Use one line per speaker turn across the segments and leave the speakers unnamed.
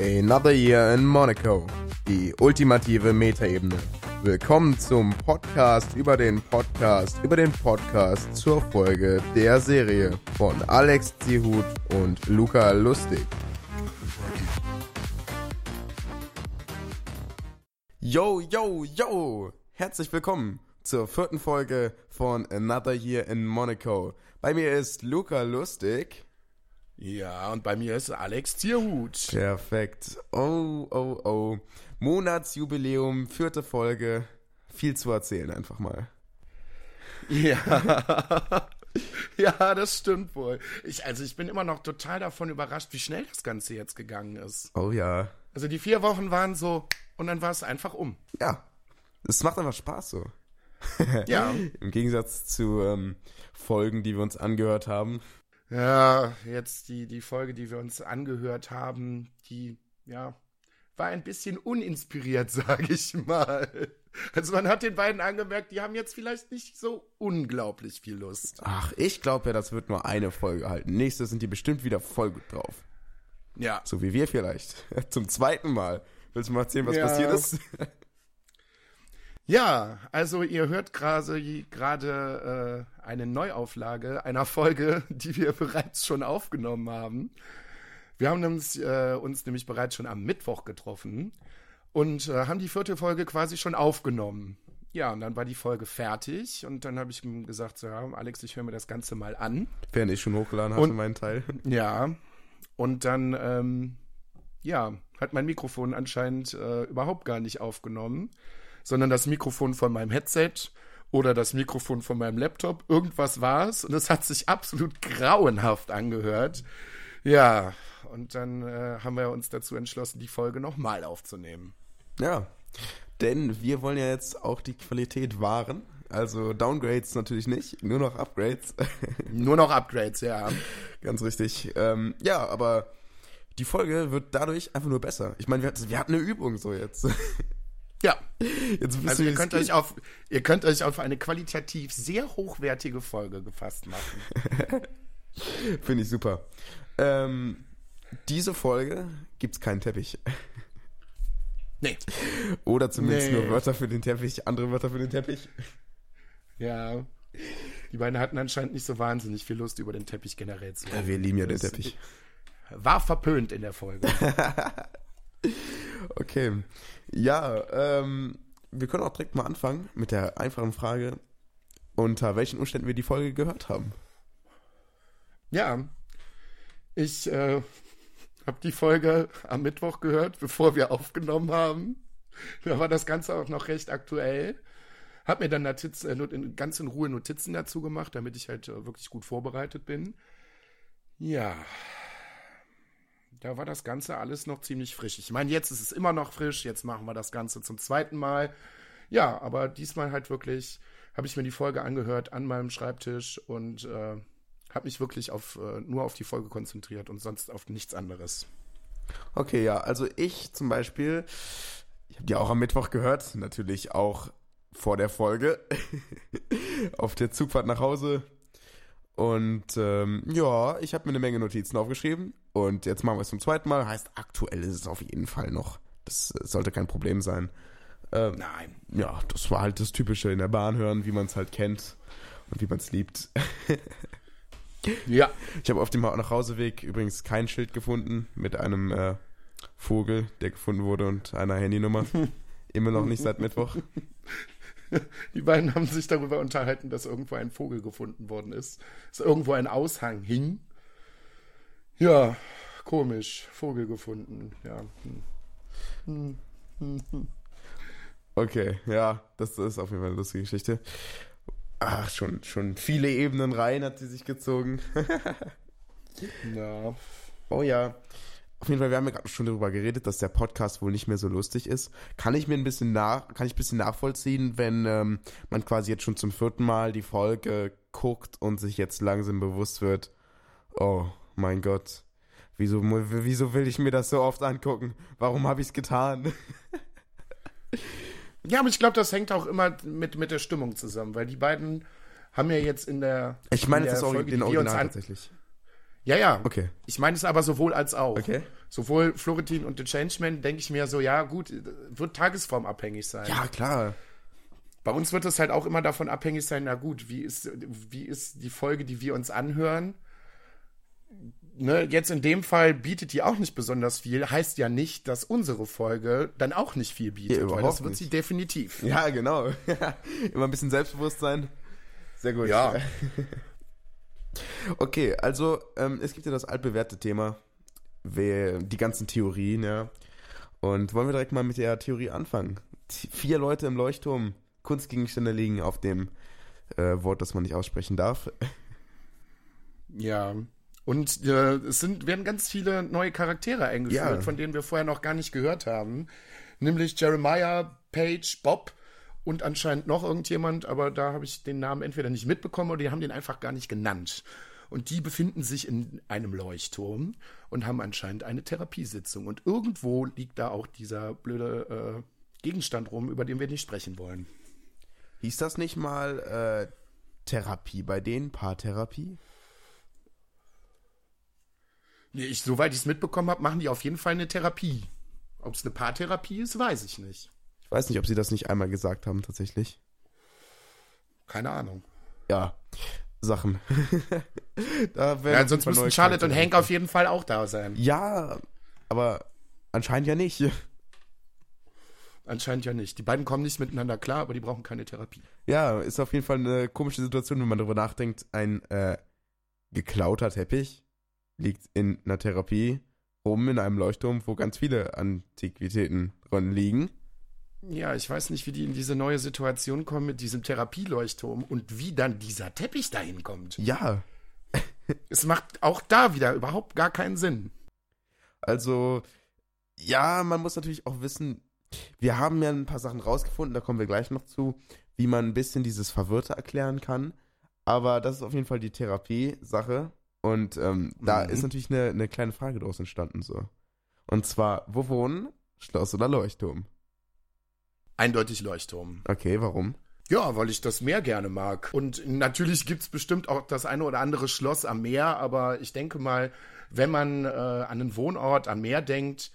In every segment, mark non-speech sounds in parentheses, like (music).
Another Year in Monaco. Die ultimative Metaebene. Willkommen zum Podcast über den Podcast über den Podcast zur Folge der Serie von Alex Zihut und Luca Lustig. Yo, yo, yo! Herzlich willkommen zur vierten Folge von Another Year in Monaco. Bei mir ist Luca Lustig.
Ja, und bei mir ist Alex Tierhut.
Perfekt. Oh, oh, oh. Monatsjubiläum, vierte Folge. Viel zu erzählen einfach mal.
Ja. (laughs) ja, das stimmt wohl. Ich, also ich bin immer noch total davon überrascht, wie schnell das Ganze jetzt gegangen ist.
Oh ja.
Also die vier Wochen waren so und dann war es einfach um.
Ja. Es macht einfach Spaß so.
Ja. (laughs)
Im Gegensatz zu ähm, Folgen, die wir uns angehört haben.
Ja, jetzt die, die Folge, die wir uns angehört haben, die, ja, war ein bisschen uninspiriert, (laughs) sage ich mal. Also man hat den beiden angemerkt, die haben jetzt vielleicht nicht so unglaublich viel Lust.
Ach, ich glaube ja, das wird nur eine Folge halten. Nächste sind die bestimmt wieder voll gut drauf.
Ja.
So wie wir vielleicht. (laughs) Zum zweiten Mal. Willst du mal erzählen, was
Ja.
passiert ist? (laughs)
Ja, also ihr hört gerade gerade äh, eine Neuauflage einer Folge, (laughs) die wir bereits schon aufgenommen haben. Wir haben uns, äh, uns nämlich bereits schon am Mittwoch getroffen und äh, haben die vierte Folge quasi schon aufgenommen. Ja, und dann war die Folge fertig und dann habe ich ihm gesagt, so, ja, Alex, ich höre mir das Ganze mal an.
Während ich schon hochgeladen hatte,
Und-
meinen Teil. (laughs)
Ja, und dann, ähm, ja, hat mein Mikrofon anscheinend äh, überhaupt gar nicht aufgenommen, sondern das Mikrofon von meinem Headset oder das Mikrofon von meinem Laptop. Irgendwas war es und es hat sich absolut grauenhaft angehört. Ja, und dann äh, haben wir uns dazu entschlossen, die Folge nochmal aufzunehmen.
Ja. Denn wir wollen ja jetzt auch die Qualität wahren. Also Downgrades natürlich nicht, nur noch Upgrades. (laughs)
Nur noch Upgrades, ja.
Ganz richtig. Ähm, ja, aber die Folge wird dadurch einfach nur besser. Ich meine, wir, wir hatten eine Übung so jetzt. (laughs)
Ja, also
ihr,
könnt
es
euch auf, ihr könnt euch auf eine qualitativ sehr hochwertige Folge gefasst machen. (laughs)
Finde ich super. Ähm, diese Folge gibt's keinen Teppich.
Nee.
Oder zumindest
Nee.
nur Wörter für den Teppich, andere Wörter für den Teppich.
Ja. Die beiden hatten anscheinend nicht so wahnsinnig viel Lust, über den Teppich generell zu reden.
wir lieben ja den Teppich.
War verpönt in der Folge. (laughs)
Okay. Ja, ähm, wir können auch direkt mal anfangen mit der einfachen Frage, unter welchen Umständen wir die Folge gehört haben.
ja. Ich äh, habe die Folge am Mittwoch gehört, bevor wir aufgenommen haben. Da war das Ganze auch noch recht aktuell. Hab mir dann Notiz, äh, in, ganz in Ruhe Notizen dazu gemacht, damit ich halt äh, wirklich gut vorbereitet bin. Ja. Da war das Ganze alles noch ziemlich frisch. Ich meine, jetzt ist es immer noch frisch. Jetzt machen wir das Ganze zum zweiten Mal. Ja, aber diesmal halt wirklich habe ich mir die Folge angehört an meinem Schreibtisch und äh, habe mich wirklich auf, äh, nur auf die Folge konzentriert und sonst auf nichts anderes.
Okay, ja, also ich zum Beispiel, ich habe die auch am Mittwoch gehört, natürlich auch vor der Folge, (laughs) auf der Zugfahrt nach Hause. Und ähm, ja, ich habe mir eine Menge Notizen aufgeschrieben und jetzt machen wir es zum zweiten Mal. Heißt, aktuell ist es auf jeden Fall noch. Das äh, sollte kein Problem sein. Ähm,
Nein.
ja, das war halt das Typische in der Bahn hören, wie man es halt kennt und wie man es liebt. (laughs)
Ja.
Ich habe auf dem Nachhauseweg übrigens kein Schild gefunden mit einem äh, Vogel, der gefunden wurde und einer Handynummer. (laughs) Immer noch nicht seit Mittwoch.
Die beiden haben sich darüber unterhalten, dass irgendwo ein Vogel gefunden worden ist. Dass irgendwo ein Aushang hing. Ja, komisch. Vogel gefunden. Ja. Hm.
Okay, ja, das ist auf jeden Fall eine lustige Geschichte. Ach, schon, schon viele Ebenen rein hat sie sich gezogen. (laughs)
Ja.
Oh ja. Auf jeden Fall, wir haben ja gerade schon darüber geredet, dass der Podcast wohl nicht mehr so lustig ist. Kann ich mir ein bisschen nach, kann ich ein bisschen nachvollziehen, wenn ähm, man quasi jetzt schon zum vierten Mal die Folge guckt und sich jetzt langsam bewusst wird, oh mein Gott, wieso, wieso will ich mir das so oft angucken? Warum habe ich es getan? (laughs)
Ja, aber ich glaube, das hängt auch immer mit, mit der Stimmung zusammen, weil die beiden haben ja jetzt in der.
Ich meine, das
der
ist auch den Original tatsächlich.
Ja, ja.
Okay.
Ich meine es aber sowohl als auch.
Okay.
Sowohl Florentin und The Changeman denke ich mir so, ja gut, wird tagesformabhängig sein.
Ja, klar.
Bei uns wird es halt auch immer davon abhängig sein, na gut, wie ist, wie ist die Folge, die wir uns anhören? Ne, jetzt in dem Fall bietet die auch nicht besonders viel, heißt ja nicht, dass unsere Folge dann auch nicht viel bietet,
Ja,
weil das wird
nicht.
sie definitiv.
Ja, genau. (laughs) Immer ein bisschen Selbstbewusstsein. Sehr gut.
Ja. (laughs)
Okay, also ähm, es gibt ja das altbewährte Thema, die ganzen Theorien, ja. Und wollen wir direkt mal mit der Theorie anfangen? T- Vier Leute im Leuchtturm, Kunstgegenstände liegen auf dem äh, Wort, das man nicht aussprechen darf. (laughs)
Ja. Und äh, es sind, werden ganz viele neue Charaktere eingeführt,
Ja.
von denen wir vorher noch gar nicht gehört haben. Nämlich Jeremiah, Paige, Bob und anscheinend noch irgendjemand, aber da habe ich den Namen entweder nicht mitbekommen oder die haben den einfach gar nicht genannt. Und die befinden sich in einem Leuchtturm und haben anscheinend eine Therapiesitzung. Und irgendwo liegt da auch dieser blöde äh, Gegenstand rum, über den wir nicht sprechen wollen.
Hieß das nicht mal äh, Therapie bei denen? Paartherapie?
Nee, ich, soweit ich es mitbekommen habe, machen die auf jeden Fall eine Therapie. Ob es eine Paartherapie ist, weiß ich nicht.
Ich weiß nicht, ob sie das nicht einmal gesagt haben, tatsächlich.
Keine Ahnung.
Ja, Sachen. (laughs) da werden
Ja, sonst müssten Charlotte und Hank auf jeden Fall auch da sein.
Ja, aber anscheinend ja nicht.
Anscheinend ja nicht. Die beiden kommen nicht miteinander klar, aber die brauchen keine Therapie.
Ja, ist auf jeden Fall eine komische Situation, wenn man darüber nachdenkt. Ein äh, geklauter Teppich liegt in einer Therapie rum in einem Leuchtturm, wo ganz viele Antiquitäten drin liegen.
Ja, ich weiß nicht, wie die in diese neue Situation kommen mit diesem Therapieleuchtturm und wie dann dieser Teppich dahin kommt.
Ja, (laughs)
Es macht auch da wieder überhaupt gar keinen Sinn.
also ja, man muss natürlich auch wissen, wir haben ja ein paar Sachen rausgefunden, da kommen wir gleich noch zu, wie man ein bisschen dieses Verwirrte erklären kann. Aber das ist auf jeden Fall die Therapie-Sache. Und ähm, da
Mhm.
ist natürlich eine, eine kleine Frage draus entstanden so. Und zwar, wo wohnen? Schloss oder Leuchtturm?
Eindeutig Leuchtturm.
Okay, warum?
Ja, weil ich das Meer gerne mag. Und natürlich gibt's bestimmt auch das eine oder andere Schloss am Meer, aber ich denke mal, wenn man äh, an einen Wohnort am Meer denkt,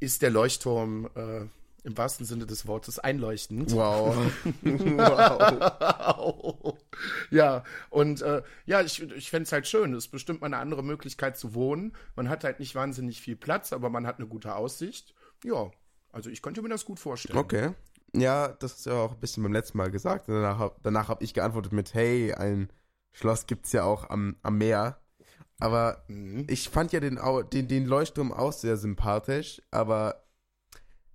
ist der Leuchtturm äh, im wahrsten Sinne des Wortes einleuchtend.
Wow. (laughs) wow.
ja, und äh, ja, ich, ich fände es halt schön. Es ist bestimmt mal eine andere Möglichkeit zu wohnen. Man hat halt nicht wahnsinnig viel Platz, aber man hat eine gute Aussicht. Ja, also ich könnte mir das gut vorstellen.
Okay. Ja, das ist ja auch ein bisschen beim letzten Mal gesagt. Danach, hab- danach habe ich geantwortet mit, hey, ein Schloss gibt's ja auch am, am Meer. Aber
Mhm.
ich fand ja den, den, den Leuchtturm auch sehr sympathisch, aber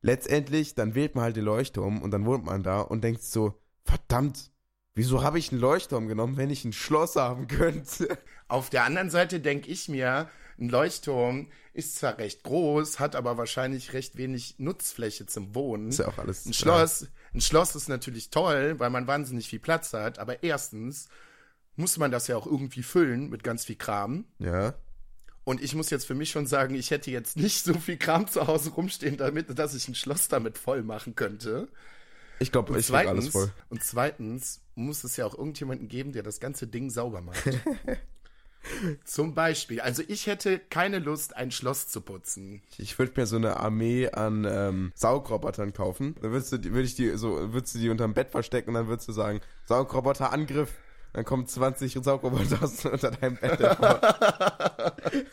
letztendlich, dann wählt man halt den Leuchtturm und dann wohnt man da und denkt so, verdammt, wieso habe ich einen Leuchtturm genommen, wenn ich ein Schloss haben könnte?
Auf der anderen Seite denke ich mir, ein Leuchtturm ist zwar recht groß, hat aber wahrscheinlich recht wenig Nutzfläche zum Wohnen.
Ist ja auch alles.
Ein Schloss, ein Schloss ist natürlich toll, weil man wahnsinnig viel Platz hat, aber erstens muss man das ja auch irgendwie füllen mit ganz viel Kram.
Ja.
Und ich muss jetzt für mich schon sagen, ich hätte jetzt nicht so viel Kram zu Hause rumstehen, damit, dass ich ein Schloss damit voll machen könnte.
Ich glaube, ich krieg alles
zweitens,
voll.
und zweitens muss es ja auch irgendjemanden geben, der das ganze Ding sauber macht. (laughs) Zum Beispiel, also ich hätte keine Lust, ein Schloss zu putzen.
Ich würde mir so eine Armee an ähm, Saugrobotern kaufen. Dann würdest du, die- würd ich die so, würdest du die unterm Bett verstecken und dann würdest du sagen, Saugroboter Angriff. Dann kommen 20 Saugroboter aus unter deinem Bett. hervor.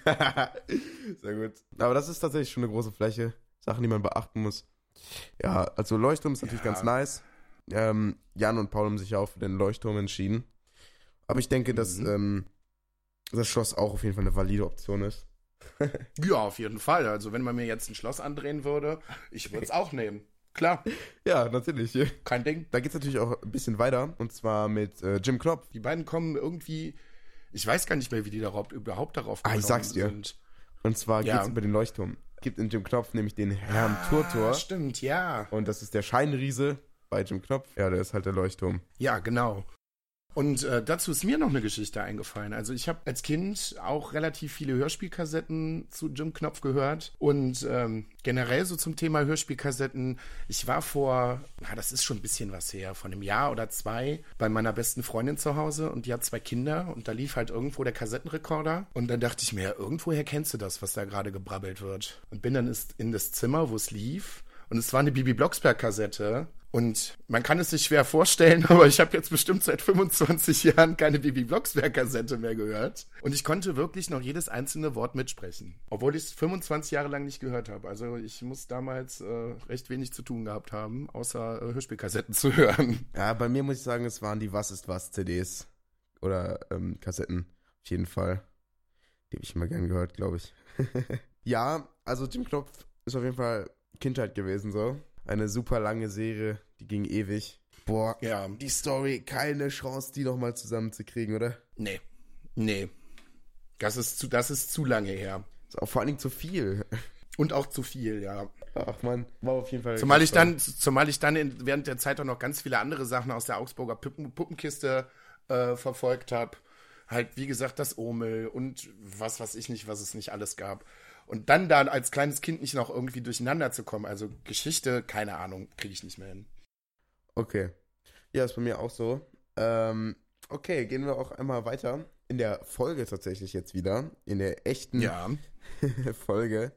(laughs) Sehr gut. Aber das ist tatsächlich schon eine große Fläche. Sachen, die man beachten muss. Ja, also Leuchtturm ist natürlich
Ja.
ganz nice. Ähm, Jan und Paul haben sich ja auch für den Leuchtturm entschieden. Aber ich denke, dass
Mhm.
ähm, das Schloss auch auf jeden Fall eine valide Option ist. (laughs)
Ja, auf jeden Fall. Also wenn man mir jetzt ein Schloss andrehen würde, ich würde es auch nehmen. Klar,
Ja, natürlich.
kein Ding.
Da geht's natürlich auch ein bisschen weiter. Und zwar mit äh, Jim Knopf.
Die beiden kommen irgendwie, ich weiß gar nicht mehr, wie die darauf, überhaupt darauf
Ah, ich sag's dir.
sind.
Und zwar
Ja.
geht's über den Leuchtturm. Gibt in Jim Knopf nämlich den Herrn Turtor.
Ah, stimmt, ja.
Und das ist der Scheinriese bei Jim Knopf. Ja, der ist halt der Leuchtturm.
Ja, genau. Und äh, dazu ist mir noch eine Geschichte eingefallen. Also ich habe als Kind auch relativ viele Hörspielkassetten zu Jim Knopf gehört und ähm, generell so zum Thema Hörspielkassetten. Ich war vor, na, das ist schon ein bisschen was her, von einem Jahr oder zwei bei meiner besten Freundin zu Hause und die hat zwei Kinder und da lief halt irgendwo der Kassettenrekorder und dann dachte ich mir, irgendwoher kennst du das, was da gerade gebrabbelt wird. Und bin dann in das Zimmer, wo es lief und es war eine Bibi Blocksberg-Kassette und man kann es sich schwer vorstellen, (laughs) aber ich habe jetzt bestimmt seit 25 Jahren keine Bibi Blocksberg-Kassette mehr gehört. Und ich konnte wirklich noch jedes einzelne Wort mitsprechen. Obwohl ich es 25 Jahre lang nicht gehört habe. Also ich muss damals äh, recht wenig zu tun gehabt haben, außer äh, Hörspielkassetten zu (laughs) hören.
Ja, bei mir muss ich sagen, es waren die Was ist was CDs. Oder ähm, Kassetten. Auf jeden Fall. Die habe ich immer gern gehört, glaube ich. (laughs) ja, also Jim Knopf ist auf jeden Fall Kindheit gewesen so. Eine super lange Serie, die ging ewig. Boah, ja. die Story, keine Chance, die nochmal zusammenzukriegen, oder?
Nee. Nee. Das ist zu, das ist zu lange her.
Ist auch vor allen Dingen zu viel.
Und auch zu viel, ja.
Ach man, war auf jeden Fall.
Zumal ich dann, zumal ich dann in, während der Zeit auch noch ganz viele andere Sachen aus der Augsburger Puppen, Puppenkiste äh, verfolgt habe. Halt, wie gesagt, das Omel und was weiß ich nicht, was es nicht alles gab. Und dann da als kleines Kind nicht noch irgendwie durcheinander zu kommen. Also Geschichte, keine Ahnung, kriege ich nicht mehr hin.
Okay. Ja, ist bei mir auch so. Ähm, okay, gehen wir auch einmal weiter. In der Folge tatsächlich jetzt wieder. In der echten
ja. (laughs)
Folge.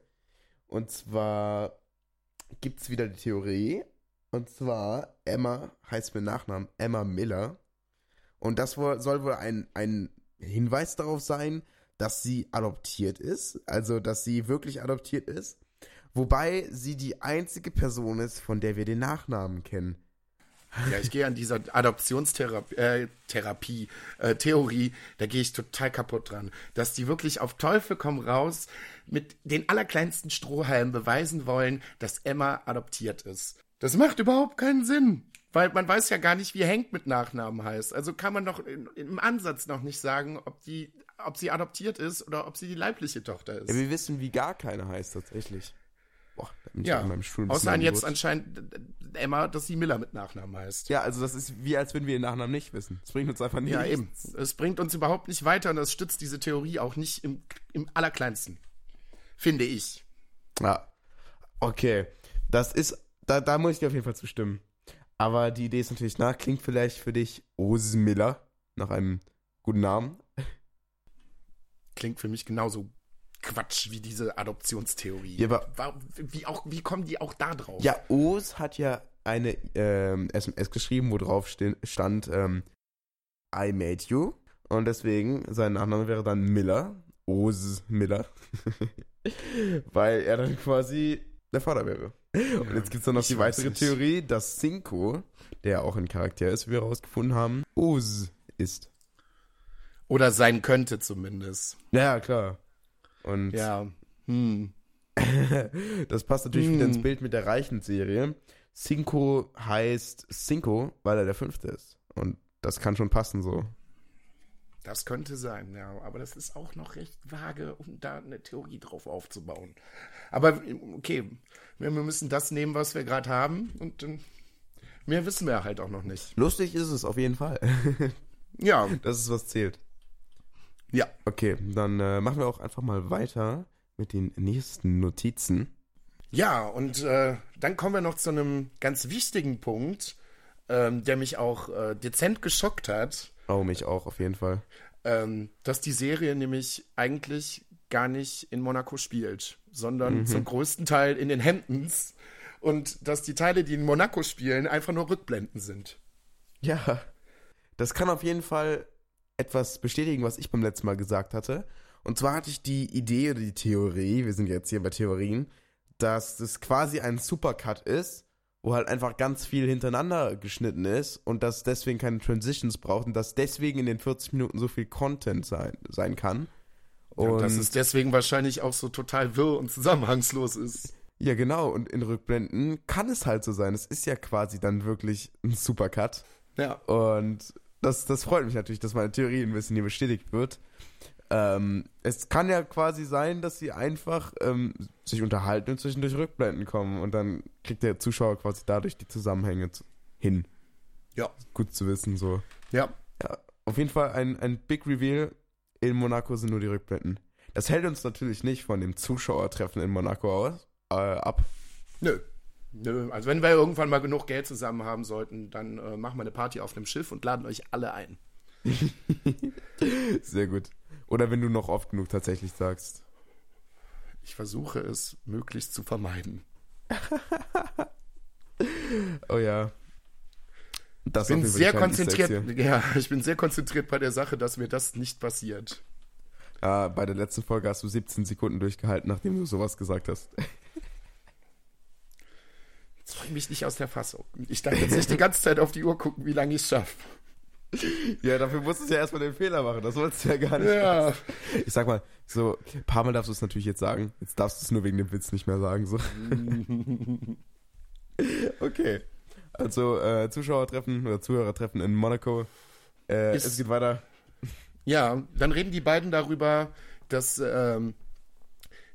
Und zwar gibt es wieder die Theorie. Und zwar Emma heißt mit Nachnamen Emma Miller. Und das soll wohl ein, ein Hinweis darauf sein, dass sie adoptiert ist, also dass sie wirklich adoptiert ist, wobei sie die einzige Person ist, von der wir den Nachnamen kennen.
Ja, ich gehe an dieser Adoptionstherapie, äh, Therapie, äh, Theorie, da gehe ich total kaputt dran. Dass die wirklich auf Teufel komm raus mit den allerkleinsten Strohhalmen beweisen wollen, dass Emma adoptiert ist. Das macht überhaupt keinen Sinn. Weil man weiß ja gar nicht, wie Hank mit Nachnamen heißt. Also kann man noch im Ansatz noch nicht sagen, ob die ob sie adoptiert ist oder ob sie die leibliche Tochter ist.
Ja, wir wissen, wie gar keine heißt tatsächlich.
Boah, ja, in meinem Stuhl außer jetzt anscheinend Emma, dass sie Miller mit Nachnamen heißt.
Ja, also das ist wie, als würden wir den Nachnamen nicht wissen. Das bringt uns einfach nicht.
Ja, eben. Es bringt uns überhaupt nicht weiter und das stützt diese Theorie auch nicht im, im allerkleinsten. Finde ich.
Ja. Okay. Das ist, da, da muss ich dir auf jeden Fall zustimmen. Aber die Idee ist natürlich nach, klingt vielleicht für dich Ose Miller nach einem guten Namen
klingt für mich genauso Quatsch wie diese Adoptionstheorie.
Ja, aber
wie, auch, wie kommen die auch da drauf?
Ja, O's hat ja eine ähm, SMS geschrieben, wo drauf stand, ähm, I made you. Und deswegen, sein Nachname wäre dann Miller. O's Miller. (laughs) Weil er dann quasi der Vater wäre. Ja, Und jetzt gibt es dann noch die weitere. Theorie, dass Cinco, der auch ein Charakter ist, wie wir herausgefunden haben, O's ist.
Oder sein könnte zumindest.
Ja, klar. Und
ja. Hm. (laughs)
das passt natürlich hm. wieder ins hm. Bild mit der Reichen-Serie. Cinco heißt Cinco, weil er der Fünfte ist. Und das kann schon passen so.
Das könnte sein, ja. Aber das ist auch noch recht vage, um da eine Theorie drauf aufzubauen. Aber okay, wir müssen das nehmen, was wir gerade haben. Und äh, mehr wissen wir halt auch noch nicht.
Lustig ist es auf jeden Fall. (laughs)
ja.
Das ist, was zählt.
Ja.
Okay, dann äh, machen wir auch einfach mal weiter mit den nächsten Notizen.
Ja, und äh, dann kommen wir noch zu einem ganz wichtigen Punkt, ähm, der mich auch äh, dezent geschockt hat.
Oh, mich auch, auf jeden Fall.
Ähm, dass die Serie nämlich eigentlich gar nicht in Monaco spielt, sondern mhm. zum größten Teil in den Hamptons. Und dass die Teile, die in Monaco spielen, einfach nur Rückblenden sind.
Ja, das kann auf jeden Fall etwas bestätigen, was ich beim letzten Mal gesagt hatte. Und zwar hatte ich die Idee oder die Theorie, wir sind jetzt hier bei Theorien, dass das quasi ein Supercut ist, wo halt einfach ganz viel hintereinander geschnitten ist und dass deswegen keine Transitions braucht und dass deswegen in den 40 Minuten so viel Content sein, sein kann.
Und ja, dass es deswegen wahrscheinlich auch so total wirr und zusammenhangslos ist.
Ja, genau. Und in Rückblenden kann es halt so sein. Es ist ja quasi dann wirklich ein Supercut.
Ja.
Und das, das freut mich natürlich, dass meine Theorie ein bisschen hier bestätigt wird. Ähm, es kann ja quasi sein, dass sie einfach ähm, sich unterhalten und zwischendurch Rückblenden kommen und dann kriegt der Zuschauer quasi dadurch die Zusammenhänge hin.
Ja.
Gut zu wissen, so.
Ja,
Ja, auf jeden Fall ein, ein Big Reveal. In Monaco sind nur die Rückblenden. Das hält uns natürlich nicht von dem Zuschauertreffen in Monaco aus, äh, ab.
Nö. Nö. Also wenn wir irgendwann mal genug Geld zusammen haben sollten, dann äh, machen wir eine Party auf einem Schiff und laden euch alle ein. (laughs)
Sehr gut. Oder wenn du noch oft genug tatsächlich sagst.
Ich versuche es möglichst zu vermeiden. (laughs)
Oh ja. Das
Ich bin sehr konzentriert. Ja, (laughs) ich bin sehr konzentriert bei der Sache, dass mir das nicht passiert.
hier. Ah, bei der letzten Folge hast du 17 Sekunden durchgehalten, nachdem du sowas gesagt hast.
Jetzt bringe mich nicht aus der Fassung. Ich darf jetzt nicht die ganze Zeit auf die Uhr gucken, wie lange ich es schaffe.
Ja, dafür musstest du ja erstmal den Fehler machen. Das wolltest du ja gar nicht.
Ja.
Ich sag mal, so, ein paar Mal darfst du es natürlich jetzt sagen. Jetzt darfst du es nur wegen dem Witz nicht mehr sagen. So. (laughs) okay. Also, äh, Zuschauertreffen oder Zuhörertreffen in Monaco. Äh,
Ist-
es geht weiter.
Ja, dann reden die beiden darüber, dass, ähm,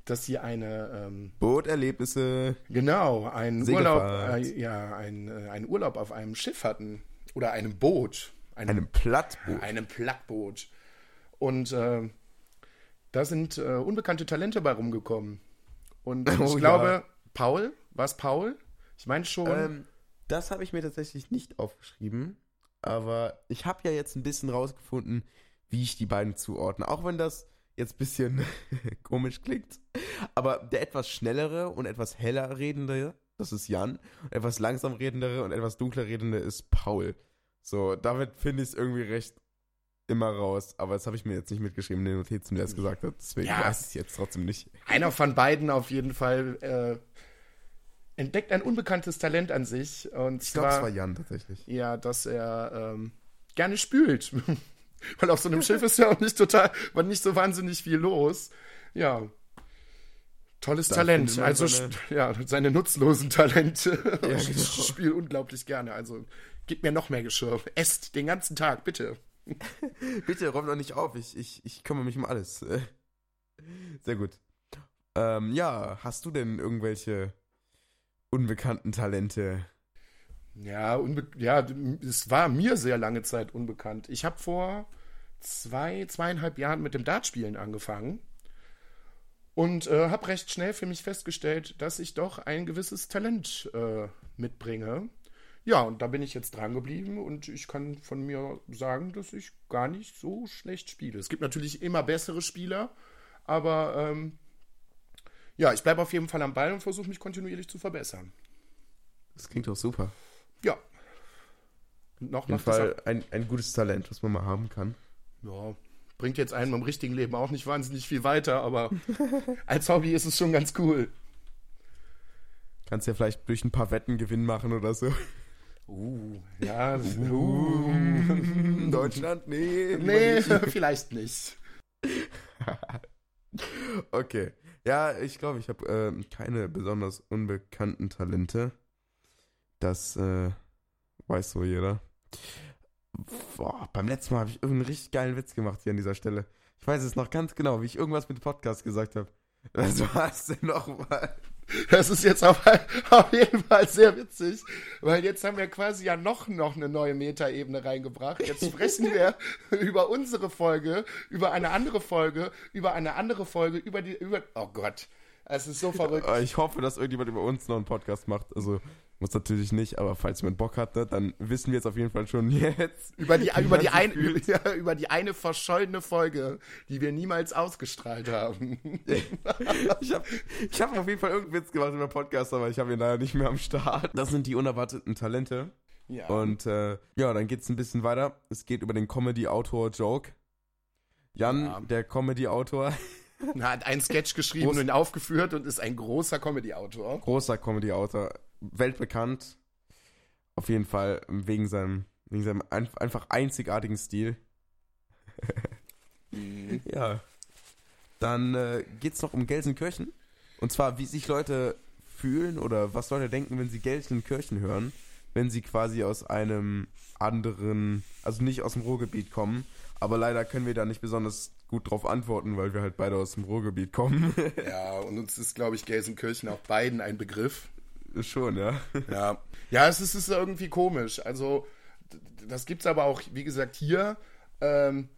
dass sie eine, ähm,
Booterlebnisse.
genau, einen Urlaub, äh, ja, ein, äh, einen Urlaub auf einem Schiff hatten. Oder einem Boot. Einem,
Einem Plattboot.
einem Plattboot. Und äh, da sind äh, unbekannte Talente bei rumgekommen. Und (laughs) ich
Oh,
glaube,
ja.
Paul, war es Paul? Ich meine schon.
Ähm, das habe ich mir tatsächlich nicht aufgeschrieben. Aber ich habe ja jetzt ein bisschen rausgefunden, wie ich die beiden zuordne. Auch wenn das jetzt ein bisschen (laughs) komisch klingt. Aber der etwas schnellere und etwas heller redende, das ist Jan. Und etwas langsam redendere und etwas dunkler redende ist Paul. So, damit finde ich es irgendwie recht immer raus. Aber das habe ich mir jetzt nicht mitgeschrieben in den Notizen, der es gesagt hat. Deswegen
Ja.
weiß ich es jetzt trotzdem nicht.
Einer von beiden auf jeden Fall äh, entdeckt ein unbekanntes Talent an sich. Und
Ich glaube, es
zwar,
war Jan tatsächlich.
ja, dass er ähm, gerne spült. (laughs) Weil auf so einem Schiff ist ja auch nicht total, war nicht so wahnsinnig viel los. Ja. Tolles
Da
Talent. Also,
seine-
ja, seine nutzlosen Talente. (laughs)
Ja,
ich
genau.
spiele unglaublich gerne. Also, gib mir noch mehr Geschirr. Esst den ganzen Tag, bitte. (laughs)
Bitte räum doch nicht auf, ich, ich, ich kümmere mich um alles. (laughs) Sehr gut. Ähm, ja, hast du denn irgendwelche unbekannten Talente?
Ja, ja, es war mir sehr lange Zeit unbekannt. Ich habe vor zwei, zweieinhalb Jahren mit dem Dartspielen angefangen und äh, habe recht schnell für mich festgestellt, dass ich doch ein gewisses Talent äh, mitbringe. Ja, und da bin ich jetzt dran geblieben und ich kann von mir sagen, dass ich gar nicht so schlecht spiele. Es gibt natürlich immer bessere Spieler, aber ähm, ja, ich bleibe auf jeden Fall am Ball und versuche mich kontinuierlich zu verbessern.
Das klingt doch super.
Ja. Noch
Auf jeden Fall ein, ein gutes Talent, was man mal haben kann.
Ja, bringt jetzt einem im richtigen Leben auch nicht wahnsinnig viel weiter, aber (laughs) als Hobby ist es schon ganz cool.
Kannst ja vielleicht durch ein paar Wetten Gewinn machen oder so.
Uh, ja, uh,
Deutschland? Nee.
nee, (laughs) (laughs) vielleicht nicht.
Okay. Ja, ich glaube, ich habe ähm, keine besonders unbekannten Talente. Das äh, weiß so jeder. Boah, beim letzten Mal habe ich irgendeinen richtig geilen Witz gemacht hier an dieser Stelle. Ich weiß es noch ganz genau, wie ich irgendwas mit dem Podcast gesagt habe. Was war es denn nochmal?
Das ist jetzt auf, auf jeden Fall sehr witzig, weil jetzt haben wir quasi ja noch, noch eine neue Metaebene reingebracht. Jetzt sprechen wir (laughs) über unsere Folge, über eine andere Folge, über eine andere Folge, über die, über, oh Gott, es ist so verrückt.
Ich hoffe, dass irgendjemand über uns noch einen Podcast macht. Also, muss natürlich nicht, aber falls jemand Bock hat, ne, dann wissen wir jetzt auf jeden Fall schon (laughs) jetzt.
Über die, über,
man
die ein, über, (laughs) über die eine verschollene Folge, die wir niemals ausgestrahlt haben. (laughs)
Ich habe ich hab auf jeden Fall irgendeinen Witz gemacht über Podcast, aber ich habe ihn leider nicht mehr am Start. Das sind die unerwarteten Talente.
Ja.
Und äh, ja, dann geht's ein bisschen weiter. Es geht über den Comedy-Autor Joke. Jan,
Ja.
der Comedy-Autor,
Er hat einen Sketch geschrieben
Groß-
und aufgeführt und ist ein großer Comedy-Autor.
großer Comedy-Autor, weltbekannt. Auf jeden Fall wegen seinem, wegen seinem ein, einfach einzigartigen Stil. Ja. Dann äh, geht's noch um Gelsenkirchen. Und zwar, wie sich Leute fühlen oder was Leute denken, wenn sie Gelsenkirchen hören, wenn sie quasi aus einem anderen, also nicht aus dem Ruhrgebiet kommen. Aber leider können wir da nicht besonders gut drauf antworten, weil wir halt beide aus dem Ruhrgebiet kommen.
Ja, und uns ist, glaube ich, Gelsenkirchen auch beiden ein Begriff.
Schon, ja.
Ja. Ja, es ist, es ist irgendwie komisch. Also, das gibt es aber auch, wie gesagt, hier. Ähm,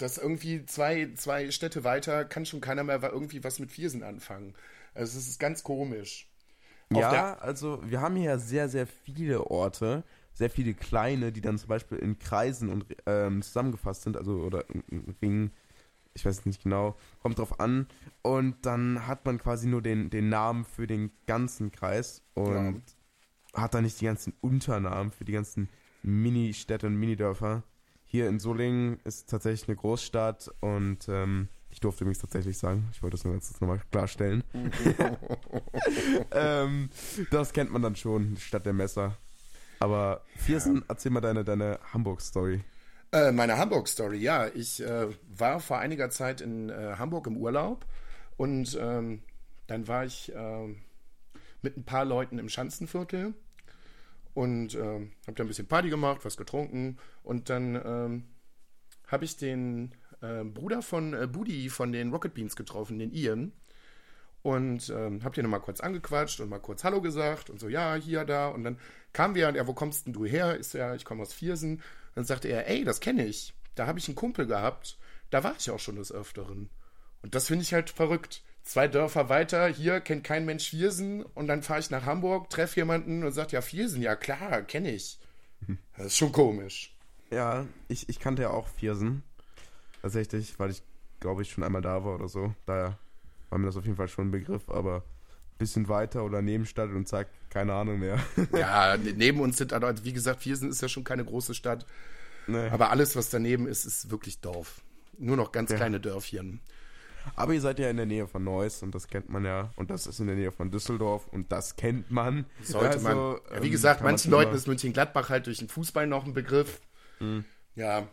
dass irgendwie zwei, zwei Städte weiter kann schon keiner mehr irgendwie was mit Viersen anfangen. Also es ist ganz komisch.
Auf ja, also wir haben hier sehr, sehr viele Orte, sehr viele kleine, die dann zum Beispiel in Kreisen und ähm, zusammengefasst sind, also oder in Ringen, ich weiß nicht genau, kommt drauf an. Und dann hat man quasi nur den, den Namen für den ganzen Kreis und ja. hat dann nicht die ganzen Unternamen für die ganzen Mini-Städte und Minidörfer. Hier in Solingen ist tatsächlich eine Großstadt und ähm, ich durfte übrigens tatsächlich sagen, ich wollte das nur jetzt nochmal klarstellen. (laughs) ähm, das kennt man dann schon, Stadt der Messer. Aber Viersen, erzähl mal deine, deine Hamburg-Story.
Äh, meine Hamburg-Story, ja. Ich äh, war vor einiger Zeit in äh, Hamburg im Urlaub und ähm, dann war ich ähm, mit ein paar Leuten im Schanzenviertel und äh, habe da ein bisschen Party gemacht, was getrunken und dann ähm, habe ich den Bruder von äh, Budi von den Rocket Beans getroffen, den Ian. Und ähm, hab den nochmal kurz angequatscht und mal kurz Hallo gesagt und so, ja, hier, da. Und dann kamen wir und er, wo kommst denn du her? Ist ja, ich komme aus Viersen. Dann sagte er, ey, das kenne ich. Da habe ich einen Kumpel gehabt. Da war ich auch schon des Öfteren. Und das finde ich halt verrückt zwei Dörfer weiter, hier kennt kein Mensch Viersen und dann fahre ich nach Hamburg, treffe jemanden und sagt, ja, Viersen, ja klar, kenne ich. Das ist schon komisch.
Ja, ich, ich kannte ja auch Viersen. Tatsächlich, weil ich, glaube ich, schon einmal da war oder so. Daher war mir das auf jeden Fall schon ein Begriff, aber ein bisschen weiter oder Nebenstadt und zack, keine Ahnung mehr. (laughs)
ja, neben uns sind, also wie gesagt, Viersen ist ja schon keine große Stadt. Nee. Aber alles, was daneben ist, ist wirklich Dorf. Nur noch ganz ja. kleine Dörfchen.
Aber ihr seid ja in der Nähe von Neuss und das kennt man ja. Und das ist in der Nähe von Düsseldorf und das kennt man.
Sollte also, man. Ja, wie ähm, gesagt, manchen Leuten ist München-Gladbach halt durch den Fußball noch ein Begriff. Mhm. Ja.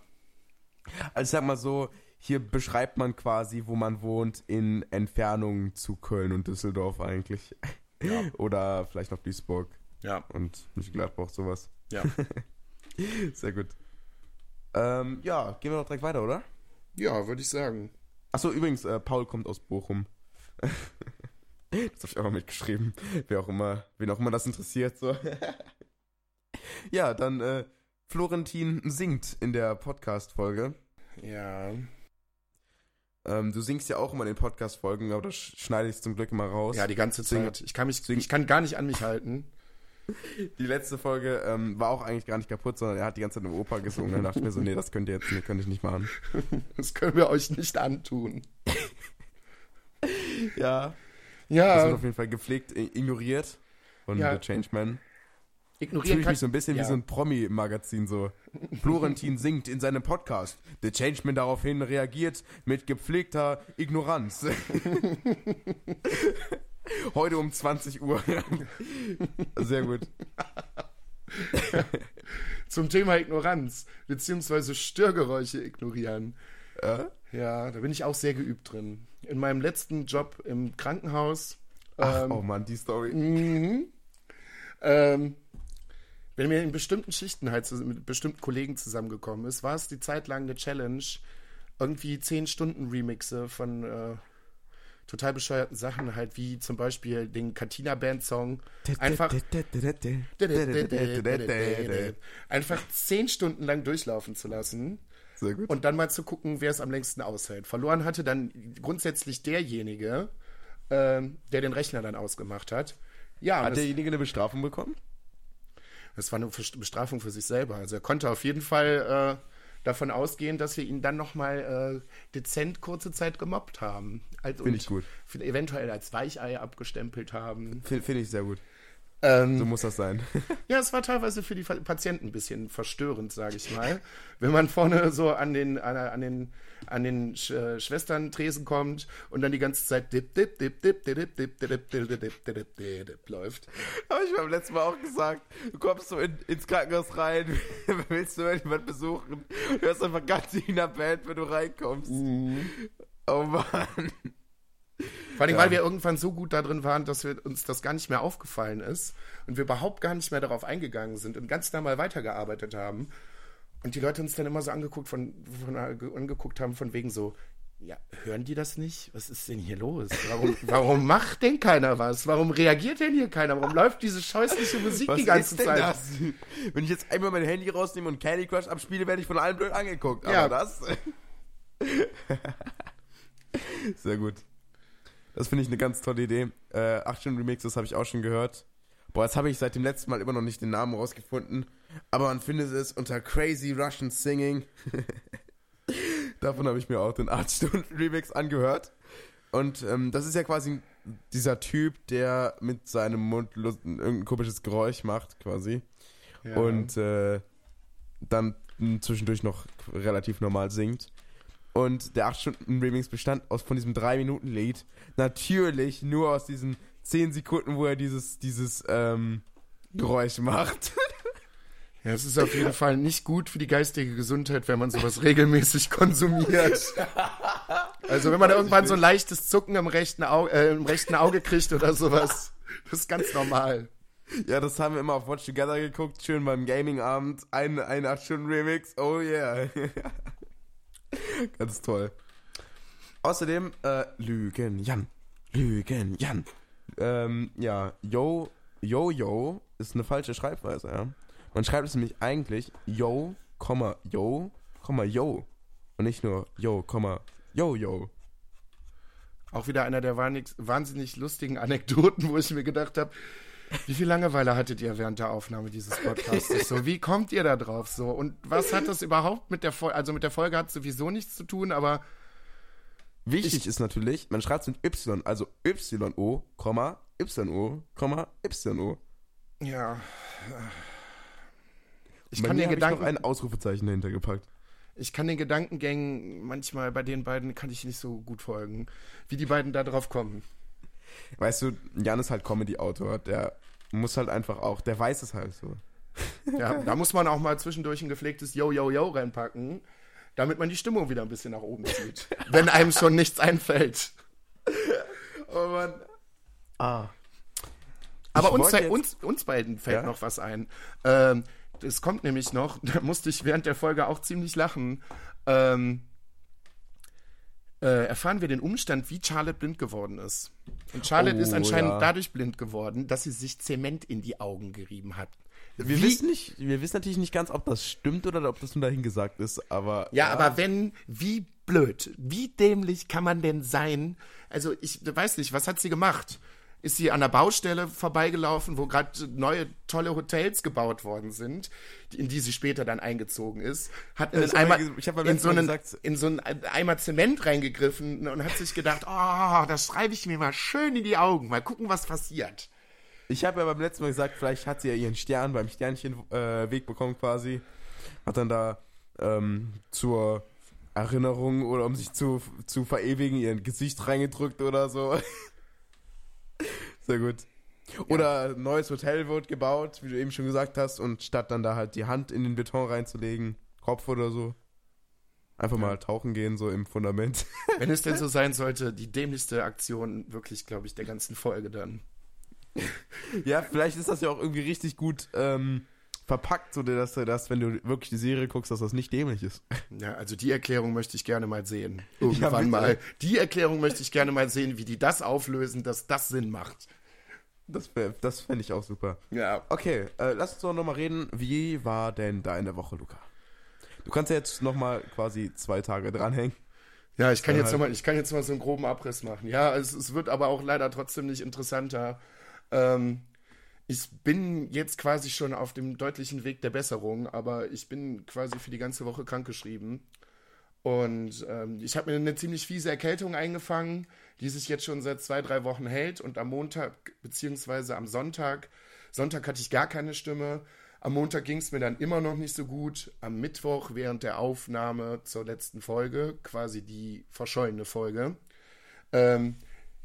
Also ich sag mal so, hier beschreibt man quasi, wo man wohnt, in Entfernung zu Köln und Düsseldorf eigentlich. Ja. Oder vielleicht noch Duisburg.
Ja.
Und München-Gladbach, sowas.
Ja. (laughs)
Sehr gut. Ähm, ja, gehen wir doch direkt weiter, oder?
Ja, würde ich sagen.
Achso, übrigens, äh, Paul kommt aus Bochum. (laughs) das habe ich auch noch mitgeschrieben. Wer auch immer, wen auch immer das interessiert. So. (laughs) ja, dann äh, Florentin singt in der Podcast-Folge.
Ja.
Ähm, du singst ja auch immer in den Podcast-Folgen, aber das schneide ich zum Glück immer raus.
Ja, die ganze Zeit. Ich kann, mich, ich kann gar nicht an mich halten.
Die letzte Folge ähm, war auch eigentlich gar nicht kaputt, sondern er hat die ganze Zeit eine Oper gesungen. Dann dachte ich mir so, nee, das könnt ihr jetzt nee, könnte ich nicht machen. (laughs)
Das können wir euch nicht antun. (laughs)
ja.
Ja.
Das wird auf jeden Fall gepflegt ignoriert von ja. The Changeman. Ignorieren Fühle ich mich so ein bisschen ja. wie so ein Promi-Magazin so. Florentin (laughs) singt in seinem Podcast. The Changeman daraufhin reagiert mit gepflegter Ignoranz. (laughs) Heute um 20 Uhr. Sehr gut. (laughs)
Zum Thema Ignoranz, beziehungsweise Störgeräusche ignorieren. Äh? Ja, da bin ich auch sehr geübt drin. In meinem letzten Job im Krankenhaus.
Ach, ähm, oh Mann, die Story.
Mhm. Ähm, wenn mir in bestimmten Schichten halt mit bestimmten Kollegen zusammengekommen ist, war es die Zeit lang eine Challenge, irgendwie 10 Stunden Remixe von äh, total bescheuerten Sachen, halt wie zum Beispiel den Katina Band Song. Einfach, einfach zehn Stunden lang durchlaufen zu lassen. Und dann mal zu gucken, wer es am längsten aushält. Verloren hatte dann grundsätzlich derjenige, äh, der den Rechner dann ausgemacht hat.
Ja, hat derjenige eine Bestrafung bekommen?
Das war eine Bestrafung für sich selber. Also er konnte auf jeden Fall äh, davon ausgehen, dass wir ihn dann nochmal äh, dezent kurze Zeit gemobbt haben.
Finde ich gut.
Eventuell als Weichei abgestempelt haben.
Finde find ich sehr gut. Ähm, so muss das sein.
ja, es war teilweise für die Patienten ein bisschen verstörend, sage ich mal. Wenn man vorne so an den, an, an den, an den Sch äh, Schwestern Tresen kommt und dann die ganze Zeit dip, dip, dip, dip, dip, dip, dip, dip, dip, dip, dip, dip, dip, läuft.
Habe ich beim letzten Mal auch gesagt. Du kommst so in, ins Krankenhaus rein, willst du jemanden besuchen, du hörst einfach ganz in der Band, wenn du reinkommst. Mhm. Oh Mann.
Vor allem, ja. weil wir irgendwann so gut da drin waren, dass wir, uns das gar nicht mehr aufgefallen ist und wir überhaupt gar nicht mehr darauf eingegangen sind und ganz normal weitergearbeitet haben. Und die Leute uns dann immer so angeguckt, von, von, angeguckt haben, von wegen so, Ja, hören die das nicht? Was ist denn hier los? Warum, (laughs) warum macht denn keiner was? Warum reagiert denn hier keiner? Warum läuft diese scheußliche Musik
Was
die ganze
ist denn
Zeit?
das? Wenn ich jetzt einmal mein Handy rausnehme und Candy Crush abspiele, werde ich von allen blöd angeguckt. Aber
Ja.
das. (laughs) Sehr gut. Das finde ich eine ganz tolle Idee. Äh, 8 Stunden Remix, das habe ich auch schon gehört. Boah, jetzt habe ich seit dem letzten Mal immer noch nicht den Namen rausgefunden. Aber man findet es unter Crazy Russian Singing. (laughs) Davon habe ich mir auch den 8 Stunden Remix angehört. Und ähm, das ist ja quasi dieser Typ, der mit seinem Mund irgendein komisches Geräusch macht, quasi.
Ja.
Und äh, dann zwischendurch noch relativ normal singt. Und der 8-Stunden-Remix bestand aus von diesem 3-Minuten-Lied. Natürlich nur aus diesen 10 Sekunden, wo er dieses, dieses ähm, Geräusch macht. (laughs)
Ja, es ist auf jeden Fall nicht gut für die geistige Gesundheit, wenn man sowas regelmäßig konsumiert. (laughs) Also wenn man irgendwann so ein leichtes Zucken im rechten, Au äh, im rechten Auge kriegt oder sowas, das ist ganz normal.
ja, das haben wir immer auf Watch Together geguckt. Schön beim Gaming-Abend. Ein, ein 8-Stunden-Remix. Oh yeah. (laughs) (laughs) Ganz toll. Außerdem, äh, Lügen Jan. Lügen Jan. Ähm, ja, Yo, Yo, Yo ist eine falsche Schreibweise, ja. Man schreibt es nämlich eigentlich Yo, Yo, Yo. Und nicht nur Yo, Yo, Yo.
Auch wieder einer der wahnsinnig lustigen Anekdoten, (laughs) wo ich mir gedacht habe, wie viel Langeweile hattet ihr während der Aufnahme dieses Podcasts? So, wie kommt ihr da drauf so? Und was hat das überhaupt mit der Folge? Also mit der Folge hat sowieso nichts zu tun, aber
Wichtig ist natürlich, man schreibt es mit Y, also Y-O, Y-O, Y-O.
ja. Ich kann, den Gedanken,
ich noch ein Ausrufezeichen dahinter gepackt.
ich kann den Gedankengängen manchmal bei den beiden kann ich nicht so gut folgen, wie die beiden da drauf kommen.
Weißt du, Jan ist halt Comedy-Autor, der muss halt einfach auch, der weiß es halt so.
Ja, da muss man auch mal zwischendurch ein gepflegtes Yo, Yo, Yo reinpacken, damit man die Stimmung wieder ein bisschen nach oben zieht. (laughs) wenn einem schon nichts einfällt.
Oh Mann. Ah.
Aber uns, uns, uns beiden fällt
Ja?
noch was ein. Ähm, es kommt nämlich noch, (laughs) da musste ich während der Folge auch ziemlich lachen. Ähm, äh, erfahren wir den Umstand, wie Charlotte blind geworden ist. Und Charlotte
Oh,
ist anscheinend
ja.
dadurch blind geworden, dass sie sich Zement in die Augen gerieben hat.
Wir
Wie-
wissen, nicht, wir wissen natürlich nicht ganz, ob das stimmt oder ob das nur dahingesagt ist, aber.
Ja, aber wenn, wie blöd, wie dämlich kann man denn sein? Also ich weiß nicht, was hat sie gemacht? Ist sie an der Baustelle vorbeigelaufen, wo gerade neue tolle Hotels gebaut worden sind, in die sie später dann eingezogen ist, hat in, Eimer, in, so einen, in so einen Eimer Zement reingegriffen und hat sich gedacht, oh, das schreibe ich mir mal schön in die Augen, mal gucken, was passiert.
Ich habe ja beim letzten Mal gesagt, vielleicht hat sie ja ihren Stern beim Sternchenweg äh, bekommen quasi. Hat dann da ähm, zur Erinnerung oder um sich zu, zu verewigen, ihren Gesicht reingedrückt oder so. (laughs) Sehr gut. Oder ein neues Hotel wird gebaut, wie du eben schon gesagt hast, und statt dann da halt die Hand in den Beton reinzulegen, Kopf oder so, einfach mal tauchen gehen, so im Fundament. (laughs)
Wenn es denn so sein sollte, (laughs) die dämlichste Aktion wirklich, glaube ich, der ganzen Folge dann.
Ja, vielleicht ist das ja auch irgendwie richtig gut ähm, verpackt, so dass, dass, wenn du wirklich die Serie guckst, dass das nicht dämlich ist.
Ja, also die Erklärung möchte ich gerne mal sehen. (laughs)
Ja,
Irgendwann
bitte.
mal. Die Erklärung möchte ich gerne mal sehen, wie die das auflösen, dass das Sinn macht.
Das, das fände ich auch super.
Ja.
Okay, äh, lass uns doch nochmal reden. Wie war denn deine Woche, Luca? Du kannst ja jetzt nochmal quasi zwei Tage dranhängen.
Ja, ich kann
Ja,
jetzt
halt.
noch mal, ich kann jetzt mal so einen groben Abriss machen. Ja, es, es wird aber auch leider trotzdem nicht interessanter. Ähm, ich bin jetzt quasi schon auf dem deutlichen Weg der Besserung, aber ich bin quasi für die ganze Woche krankgeschrieben. Und ähm, ich habe mir eine ziemlich fiese Erkältung eingefangen, die sich jetzt schon seit zwei, drei Wochen hält. Und am Montag, beziehungsweise am Sonntag, Sonntag hatte ich gar keine Stimme. Am Montag ging es mir dann immer noch nicht so gut. Am Mittwoch während der Aufnahme zur letzten Folge, quasi die verschollene Folge, ähm,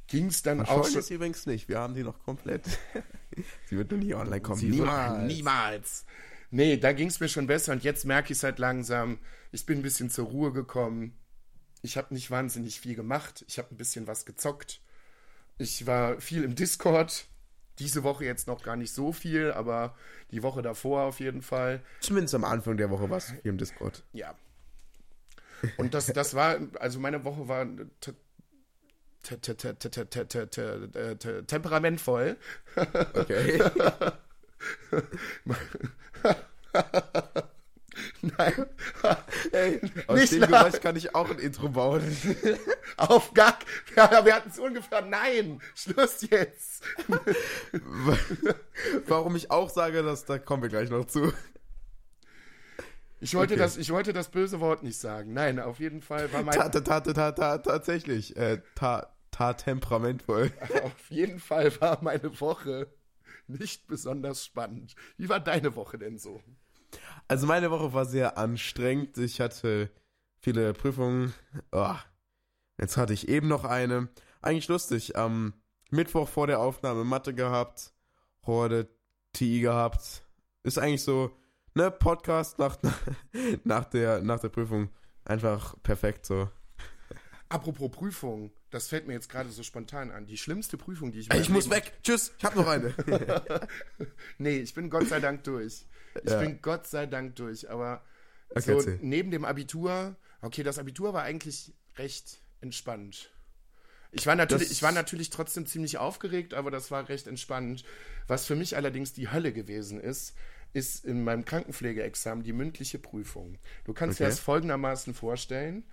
ging es dann auch
Verschollen ist übrigens nicht. Wir haben die noch komplett. (laughs) sie wird nur nie online kommen.
Sie wird- Niemals. Nee, da ging es mir schon besser und jetzt merke ich es halt langsam. Ich bin ein bisschen zur Ruhe gekommen. Ich habe nicht wahnsinnig viel gemacht. Ich habe ein bisschen was gezockt. Ich war viel im Discord. Diese Woche jetzt noch gar nicht so viel, aber die Woche davor auf jeden Fall.
Zumindest am Anfang der Woche war es hier im Discord.
Ja. Und das, das war, also meine Woche war temperamentvoll.
Okay. (laughs)
Nein.
Ey, aus
nicht
dem
lachen.
Geräusch kann ich auch ein Intro bauen. (laughs)
Auf gar. Ja, wir hatten es ungefähr. Nein, Schluss jetzt. (laughs)
Warum ich auch sage, dass da kommen wir gleich noch zu.
Ich wollte,
Okay.
das, ich wollte das böse Wort nicht sagen. Nein, auf jeden Fall war mein.
Ta, ta, ta, ta, ta, ta, tatsächlich. Äh, ta, ta temperamentvoll. (laughs)
Auf jeden Fall war meine Woche nicht besonders spannend. Wie war deine Woche denn so?
Also meine Woche war sehr anstrengend. Ich hatte viele Prüfungen. Oh, jetzt hatte ich eben noch eine. Eigentlich lustig. Am Mittwoch vor der Aufnahme Mathe gehabt. Heute TI gehabt. Ist eigentlich so, ne, Podcast nach, (laughs) nach, der, nach der Prüfung. Einfach perfekt so.
Apropos Prüfung, das fällt mir jetzt gerade so spontan an. Die schlimmste Prüfung, die ich.
Ey, ich muss weg. Tschüss. Ich hab noch eine. (laughs)
Nee, ich bin Gott sei Dank durch. Ich
Ja.
bin Gott sei Dank durch. Aber
Okay,
so neben dem Abitur, okay, das Abitur war eigentlich recht entspannt. Ich war, natürlich,
Das-
ich war natürlich trotzdem ziemlich aufgeregt, aber das war recht entspannt. Was für mich allerdings die Hölle gewesen ist, ist in meinem Krankenpflegeexamen die mündliche Prüfung. Du kannst dir
Okay.
das folgendermaßen vorstellen.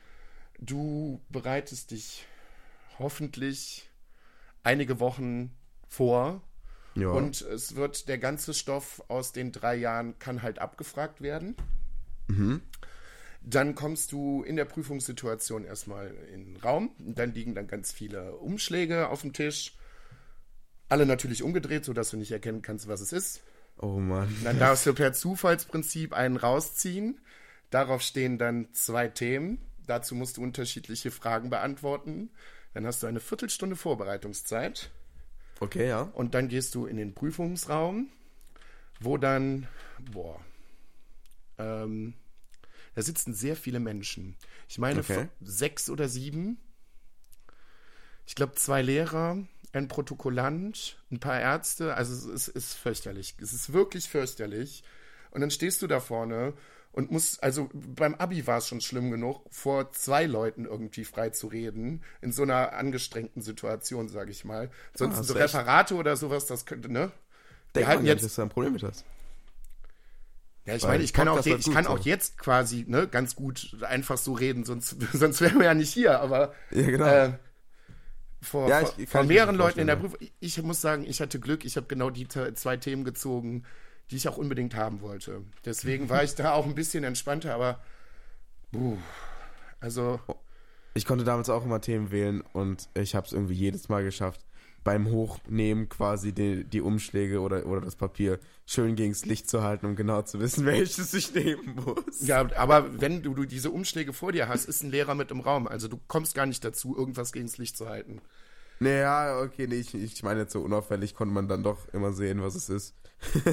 Du bereitest dich hoffentlich einige Wochen vor
Ja.
und es wird der ganze Stoff aus den drei Jahren kann halt abgefragt werden. Dann kommst du in der Prüfungssituation erstmal in den Raum. Dann liegen dann ganz viele Umschläge auf dem Tisch. Alle natürlich umgedreht, sodass du nicht erkennen kannst, was es ist.
Oh Mann.
Dann darfst du per Zufallsprinzip einen rausziehen. Darauf stehen dann zwei Themen. Dazu musst du unterschiedliche Fragen beantworten. Dann hast du eine Viertelstunde Vorbereitungszeit.
Okay, ja.
Und dann gehst du in den Prüfungsraum, wo dann, boah, ähm, da sitzen sehr viele Menschen. Ich meine
Okay.
sechs oder sieben. Ich glaube zwei Lehrer, ein Protokollant, ein paar Ärzte. Also es ist, fürchterlich. Es ist wirklich fürchterlich. Und dann stehst du da vorne und musst, also beim Abi war es schon schlimm genug, vor zwei Leuten irgendwie frei zu reden, in so einer angestrengten Situation, sage ich mal. Sonst
hast
so. Referate oder sowas, das könnte, ne?
Denk
halten
mal
jetzt-
jetzt, dass du ein Problem mit hast.
Ja, ich
Weil
meine, ich kann, auch, ich kann
so.
auch jetzt quasi ne, ganz gut einfach so reden, sonst, (laughs) sonst wären wir ja nicht hier, aber
Ja, genau.
äh, vor,
Ja, ich-
vor mehreren Leuten in der Prüfung. Ich muss sagen, ich hatte Glück, ich habe genau die zwei Themen gezogen, die ich auch unbedingt haben wollte. Deswegen war ich (laughs) da auch ein bisschen entspannter, aber puh, also
Ich konnte damals auch immer Themen wählen und ich habe es irgendwie jedes Mal geschafft, beim Hochnehmen quasi die, die Umschläge oder, oder das Papier schön gegens Licht zu halten, um genau zu wissen, (laughs) welches ich nehmen muss.
ja, aber wenn du, du diese Umschläge vor dir hast, ist ein Lehrer mit im Raum. Also du kommst gar nicht dazu, irgendwas gegens Licht zu halten.
Naja, okay, nee, ich, ich meine jetzt so unauffällig konnte man dann doch immer sehen, was es ist. (laughs)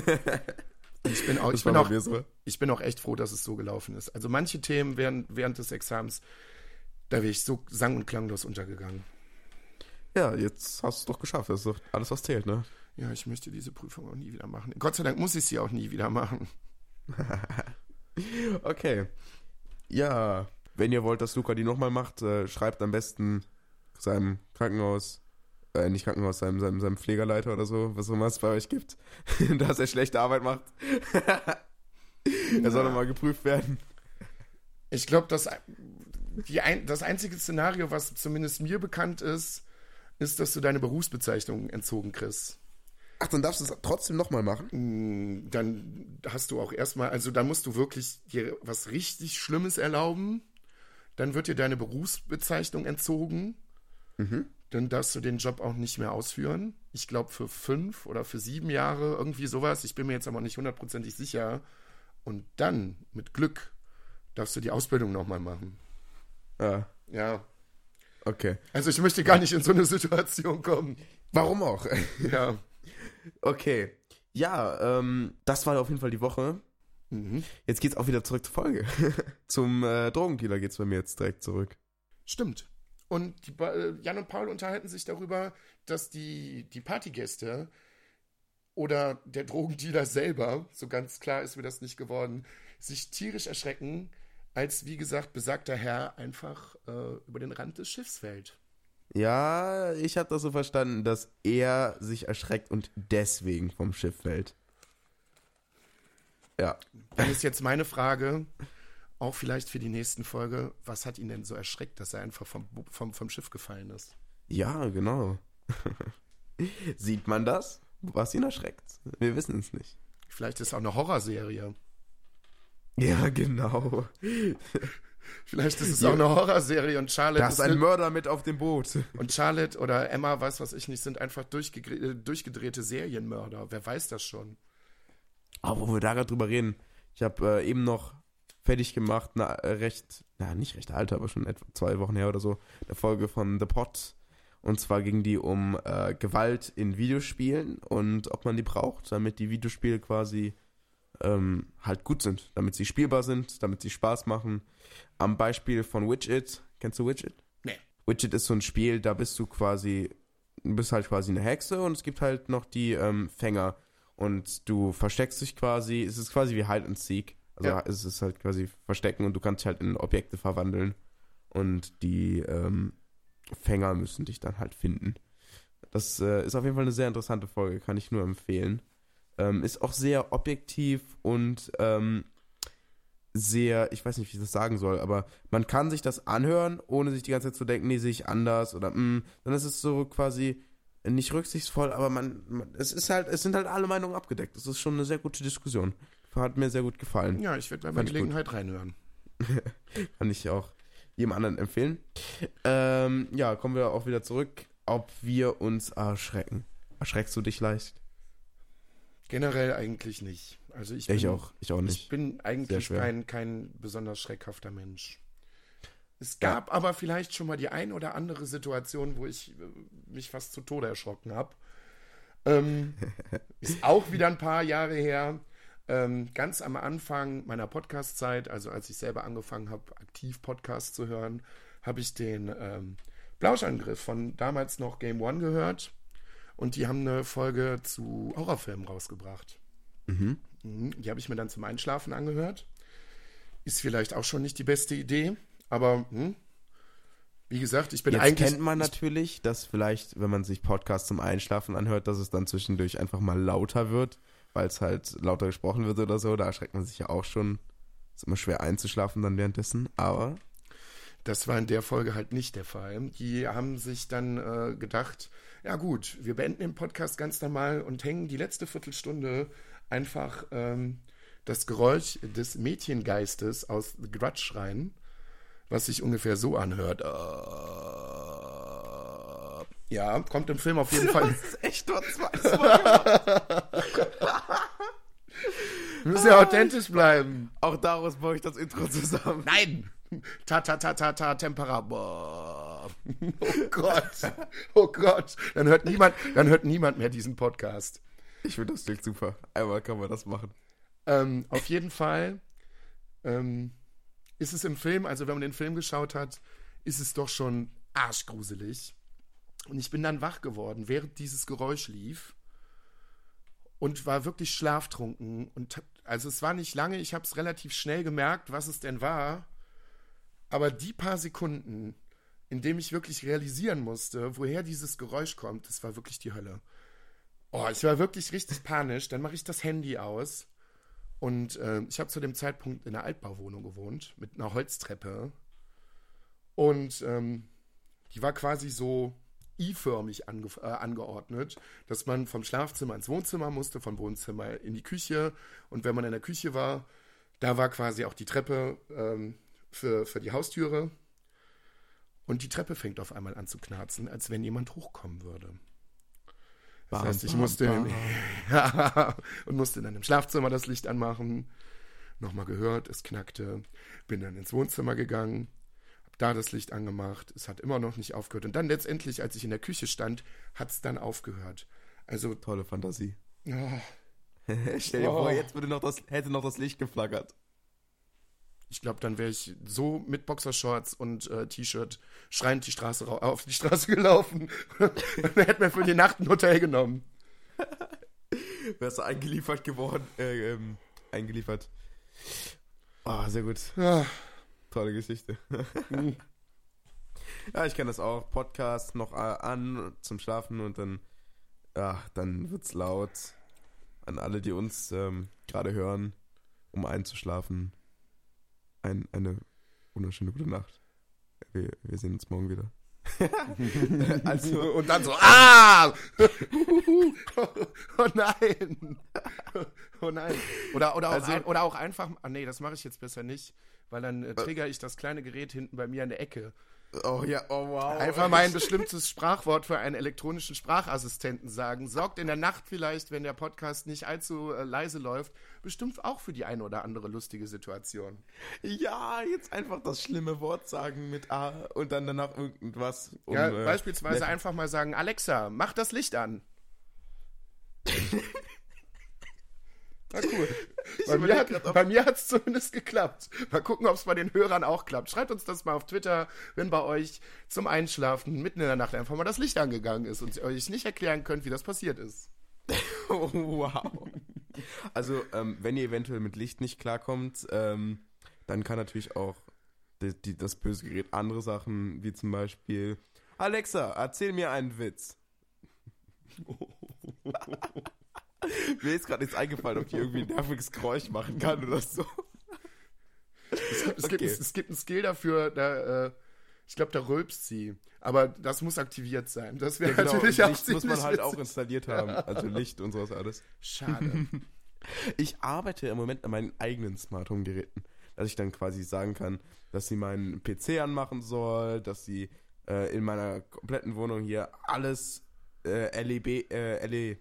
Ich bin auch,
Das
ich bin auch,
so.
ich bin auch echt froh, dass es so gelaufen ist. Also manche Themen während, während des Examens, da wäre ich so sang- und klanglos untergegangen.
Ja, jetzt hast du es doch geschafft. Das ist doch alles, was zählt, ne?
Ja, ich möchte diese Prüfung auch nie wieder machen. Gott sei Dank muss ich sie auch nie wieder machen. (laughs)
Okay. Ja, wenn ihr wollt, dass Luca die nochmal macht, äh, schreibt am besten seinem Krankenhaus, äh, nicht Krankenhaus, seinem, seinem, seinem Pflegerleiter oder so, was auch immer es bei euch gibt, (laughs) dass er schlechte Arbeit macht. (laughs) er soll nochmal geprüft werden.
Ich glaube, das, die ein, das einzige Szenario, was zumindest mir bekannt ist, ist, dass du deine Berufsbezeichnung entzogen kriegst.
Ach, dann darfst du es trotzdem nochmal machen?
Mm, Dann hast du auch erstmal, also da musst du wirklich dir was richtig Schlimmes erlauben. Dann wird dir deine Berufsbezeichnung entzogen. Dann darfst du den Job auch nicht mehr ausführen. Ich glaube für fünf oder für sieben Jahre, irgendwie sowas. Ich bin mir jetzt aber nicht hundertprozentig sicher. Und dann, mit Glück, darfst du die Ausbildung nochmal machen.
Ja,
Ja.
Okay.
Also ich möchte gar nicht in so eine Situation kommen.
Warum auch? (laughs)
Ja.
okay. Ja, ähm, das war auf jeden Fall die Woche.
Mhm.
Jetzt geht's auch wieder zurück zur Folge. (laughs) Zum äh, Drogendealer geht's bei mir jetzt direkt zurück.
Stimmt. Und Jan und Paul unterhalten sich darüber, dass die, die Partygäste oder der Drogendealer selber, so ganz klar ist mir das nicht geworden, sich tierisch erschrecken, als, wie gesagt, besagter Herr einfach äh, über den Rand des Schiffs fällt.
Ja, ich habe das so verstanden, dass er sich erschreckt und deswegen vom Schiff fällt. Ja.
Dann ist jetzt meine Frage, auch vielleicht für die nächsten Folge, was hat ihn denn so erschreckt, dass er einfach vom, vom, vom Schiff gefallen ist?
Ja, genau. (laughs) Sieht man das, was ihn erschreckt? Wir wissen es nicht.
Vielleicht ist es auch eine Horrorserie.
Ja, genau. (laughs)
Vielleicht ist es auch eine Horrorserie und Charlotte.
Da ist ein Mörder mit auf dem Boot.
Und Charlotte oder Emma, weiß was ich nicht, sind einfach durchge durchgedrehte Serienmörder. Wer weiß das schon?
Aber wo wir da gerade drüber reden, ich habe äh, eben noch fertig gemacht, eine äh, recht, na nicht recht alte, aber schon etwa zwei Wochen her oder so, eine Folge von The Pot. Und zwar ging die um äh, Gewalt in Videospielen und ob man die braucht, damit die Videospiele quasi ähm, halt gut sind, damit sie spielbar sind, damit sie Spaß machen. Am Beispiel von Widget, kennst du Widget?
Nee.
Widget ist so ein Spiel, da bist du quasi, du bist halt quasi eine Hexe und es gibt halt noch die ähm, Fänger und du versteckst dich quasi, es ist quasi wie Hide and Seek. Also
Ja.
es ist halt quasi Verstecken und du kannst dich halt in Objekte verwandeln und die ähm, Fänger müssen dich dann halt finden. Das äh, ist auf jeden Fall eine sehr interessante Folge, kann ich nur empfehlen. Ähm, ist auch sehr objektiv und ähm, sehr, ich weiß nicht, wie ich das sagen soll, aber man kann sich das anhören, ohne sich die ganze Zeit zu denken, nee, sehe ich anders oder mm, dann ist es so quasi nicht rücksichtsvoll, aber man, man, es ist halt, es sind halt alle Meinungen abgedeckt. Das ist schon eine sehr gute Diskussion. Hat mir sehr gut gefallen.
Ja, ich werde bei
ich
Gelegenheit reinhören. (laughs)
Kann ich auch jedem anderen empfehlen. Ähm, ja, kommen wir auch wieder zurück, ob wir uns erschrecken. Erschreckst du dich leicht?
Generell eigentlich nicht. Also ich,
Ich
bin,
auch, ich auch
Ich
nicht.
bin eigentlich kein, kein besonders schreckhafter Mensch. Es gab aber vielleicht schon mal die ein oder andere Situation, wo ich äh, mich fast zu Tode erschrocken habe. Ähm, (laughs) ist auch wieder ein paar Jahre her. Ähm, ganz am Anfang meiner Podcast-Zeit, also als ich selber angefangen habe, aktiv Podcasts zu hören, habe ich den ähm, Blauschangriff von damals noch Game One gehört. Und die haben eine Folge zu Horrorfilmen rausgebracht.
Mhm.
Mhm, Die habe ich mir dann zum Einschlafen angehört. Ist vielleicht auch schon nicht die beste Idee, aber hm, wie gesagt, ich bin
Jetzt
eigentlich.
kennt man natürlich, dass vielleicht, wenn man sich Podcasts zum Einschlafen anhört, dass es dann zwischendurch einfach mal lauter wird, weil es halt lauter gesprochen wird oder so. Da erschreckt man sich ja auch schon. Ist immer schwer einzuschlafen dann währenddessen, aber
Das war in der Folge halt nicht der Fall. Die haben sich dann äh, gedacht, ja gut, wir beenden den Podcast ganz normal und hängen die letzte Viertelstunde einfach ähm, das Geräusch des Mädchengeistes aus The Grudge rein, was sich ungefähr so anhört. Äh, ja, kommt im Film auf jeden (laughs) Fall.
ist echt dort zwei. (laughs)
Wir müssen ja authentisch bleiben.
Auch daraus baue ich das Intro zusammen.
Nein! Ta ta ta ta ta Tempera. Boah. (laughs) Oh Gott. Oh Gott. Dann hört niemand, dann hört niemand mehr diesen Podcast.
Ich finde das klingt super. Einmal kann man das machen.
Ähm, auf jeden Fall ähm, ist es im Film, also wenn man den Film geschaut hat, ist es doch schon arschgruselig. Und ich bin dann wach geworden, während dieses Geräusch lief und war wirklich schlaftrunken. Und also es war nicht lange, ich habe es relativ schnell gemerkt, was es denn war. Aber die paar Sekunden, in dem ich wirklich realisieren musste, woher dieses Geräusch kommt, das war wirklich die Hölle. Oh, ich war wirklich richtig panisch. Dann mache ich das Handy aus. Und äh, ich habe zu dem Zeitpunkt in einer Altbauwohnung gewohnt, mit einer Holztreppe. Und ähm, die war quasi so I-förmig ange äh, angeordnet, dass man vom Schlafzimmer ins Wohnzimmer musste, vom Wohnzimmer in die Küche. Und wenn man in der Küche war, da war quasi auch die Treppe ähm, für, für die Haustüre. Und die Treppe fängt auf einmal an zu knarzen, als wenn jemand hochkommen würde. Das
Bam,
heißt, ich
bam,
musste
bam. (laughs)
ja, und musste dann im Schlafzimmer das Licht anmachen. Nochmal gehört, es knackte. Bin dann ins Wohnzimmer gegangen, hab da das Licht angemacht. Es hat immer noch nicht aufgehört. Und dann letztendlich, als ich in der Küche stand, hat es dann aufgehört. Also,
Tolle Fantasie.
oh, (laughs)
Stell dir
Oh.
vor, jetzt würde noch das, hätte noch das Licht geflackert.
Ich glaube, dann wäre ich so mit Boxershorts und äh, T-Shirt schreiend die Straße auf die Straße (laughs) gelaufen. und hätte mir für die Nacht ein Hotel genommen. (laughs)
Wärst du eingeliefert geworden, äh, ähm, eingeliefert. Ah, sehr gut.
Ja,
Tolle Geschichte. (laughs) ja, ich kenne das auch. Podcast noch äh, an zum Schlafen und dann, ja, dann wird's laut. An alle, die uns ähm, gerade hören, um einzuschlafen. Ein, eine wunderschöne gute Nacht. Wir, wir sehen uns morgen wieder. (laughs)
also, und dann so, ah! (laughs) oh nein! Oh nein. Oder, oder, auch,
Also-
ein, oder auch einfach, ah nee, das mache ich jetzt besser nicht, weil dann äh, trigger ich das kleine Gerät hinten bei mir an der Ecke.
Oh ja, oh wow.
Einfach mal ein bestimmtes Sprachwort für einen elektronischen Sprachassistenten sagen. Sorgt in der Nacht vielleicht, wenn der Podcast nicht allzu äh, leise läuft, bestimmt auch für die eine oder andere lustige Situation.
Ja, jetzt einfach das schlimme Wort sagen mit A und dann danach irgendwas. um,
Ja,
äh,
beispielsweise
nett-
einfach mal sagen, Alexa, mach das Licht an. (laughs) War cool. (laughs) Bei mir, hat, bei mir hat es zumindest geklappt. Mal gucken, ob es bei den Hörern auch klappt. Schreibt uns das mal auf Twitter, wenn bei euch zum Einschlafen mitten in der Nacht einfach mal das Licht angegangen ist und ihr euch nicht erklären könnt, wie das passiert ist.
Oh, (laughs) wow. Also, ähm, wenn ihr eventuell mit Licht nicht klarkommt, ähm, dann kann natürlich auch die, die, das böse Gerät andere Sachen, wie zum Beispiel Alexa, erzähl mir einen Witz. (laughs) (laughs) Mir ist gerade nichts eingefallen, ob die irgendwie ein nerviges Geräusch machen kann oder so.
Es gibt, es gibt,
Okay.
es gibt einen Skill dafür, da, äh, ich glaube, da rülpst sie. Aber das muss aktiviert sein. Das wäre
Ja, genau,
natürlich auch
Licht muss man halt auch installiert haben. Also Licht und sowas alles.
Schade. (laughs)
Ich arbeite im Moment an meinen eigenen Smart Home Geräten, dass ich dann quasi sagen kann, dass sie meinen PC anmachen soll, dass sie äh, in meiner kompletten Wohnung hier alles äh, LEB, äh, LE,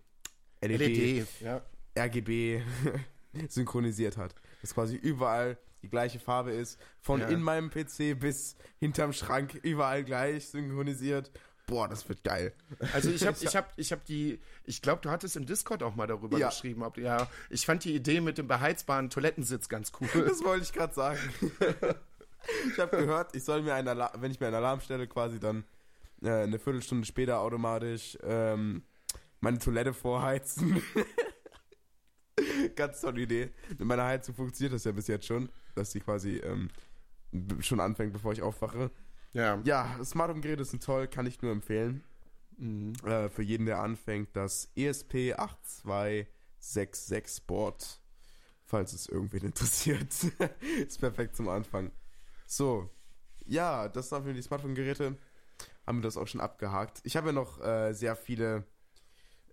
LED,
LED, ja.
RGB (laughs) synchronisiert hat. Dass quasi überall die gleiche Farbe ist, von
Ja.
in meinem PC bis hinterm Schrank überall gleich synchronisiert. Boah, das wird geil.
Also ich habe (laughs) ich hab, ich hab die, ich glaube, du hattest im Discord auch mal darüber
Ja.
geschrieben. Ob, ja, ich fand die Idee mit dem beheizbaren Toilettensitz ganz cool. (laughs)
Das wollte ich gerade sagen. ich habe gehört, ich soll mir einen Alarm, wenn ich mir einen Alarm stelle, quasi dann äh, eine Viertelstunde später automatisch ähm, meine Toilette vorheizen. (laughs) Ganz tolle Idee. Mit meiner Heizung funktioniert das ja bis jetzt schon, dass sie quasi ähm, schon anfängt, bevor ich aufwache.
Ja.
Ja, Smart Home Geräte sind toll, kann ich nur empfehlen.
Mhm.
Äh, für jeden, der anfängt, das E ESP8266 Board, falls es irgendwen (laughs) interessiert, ist perfekt zum Anfang. So, ja, das waren für die Smartphone-Geräte. Haben wir das auch schon abgehakt. Ich habe ja noch äh, sehr viele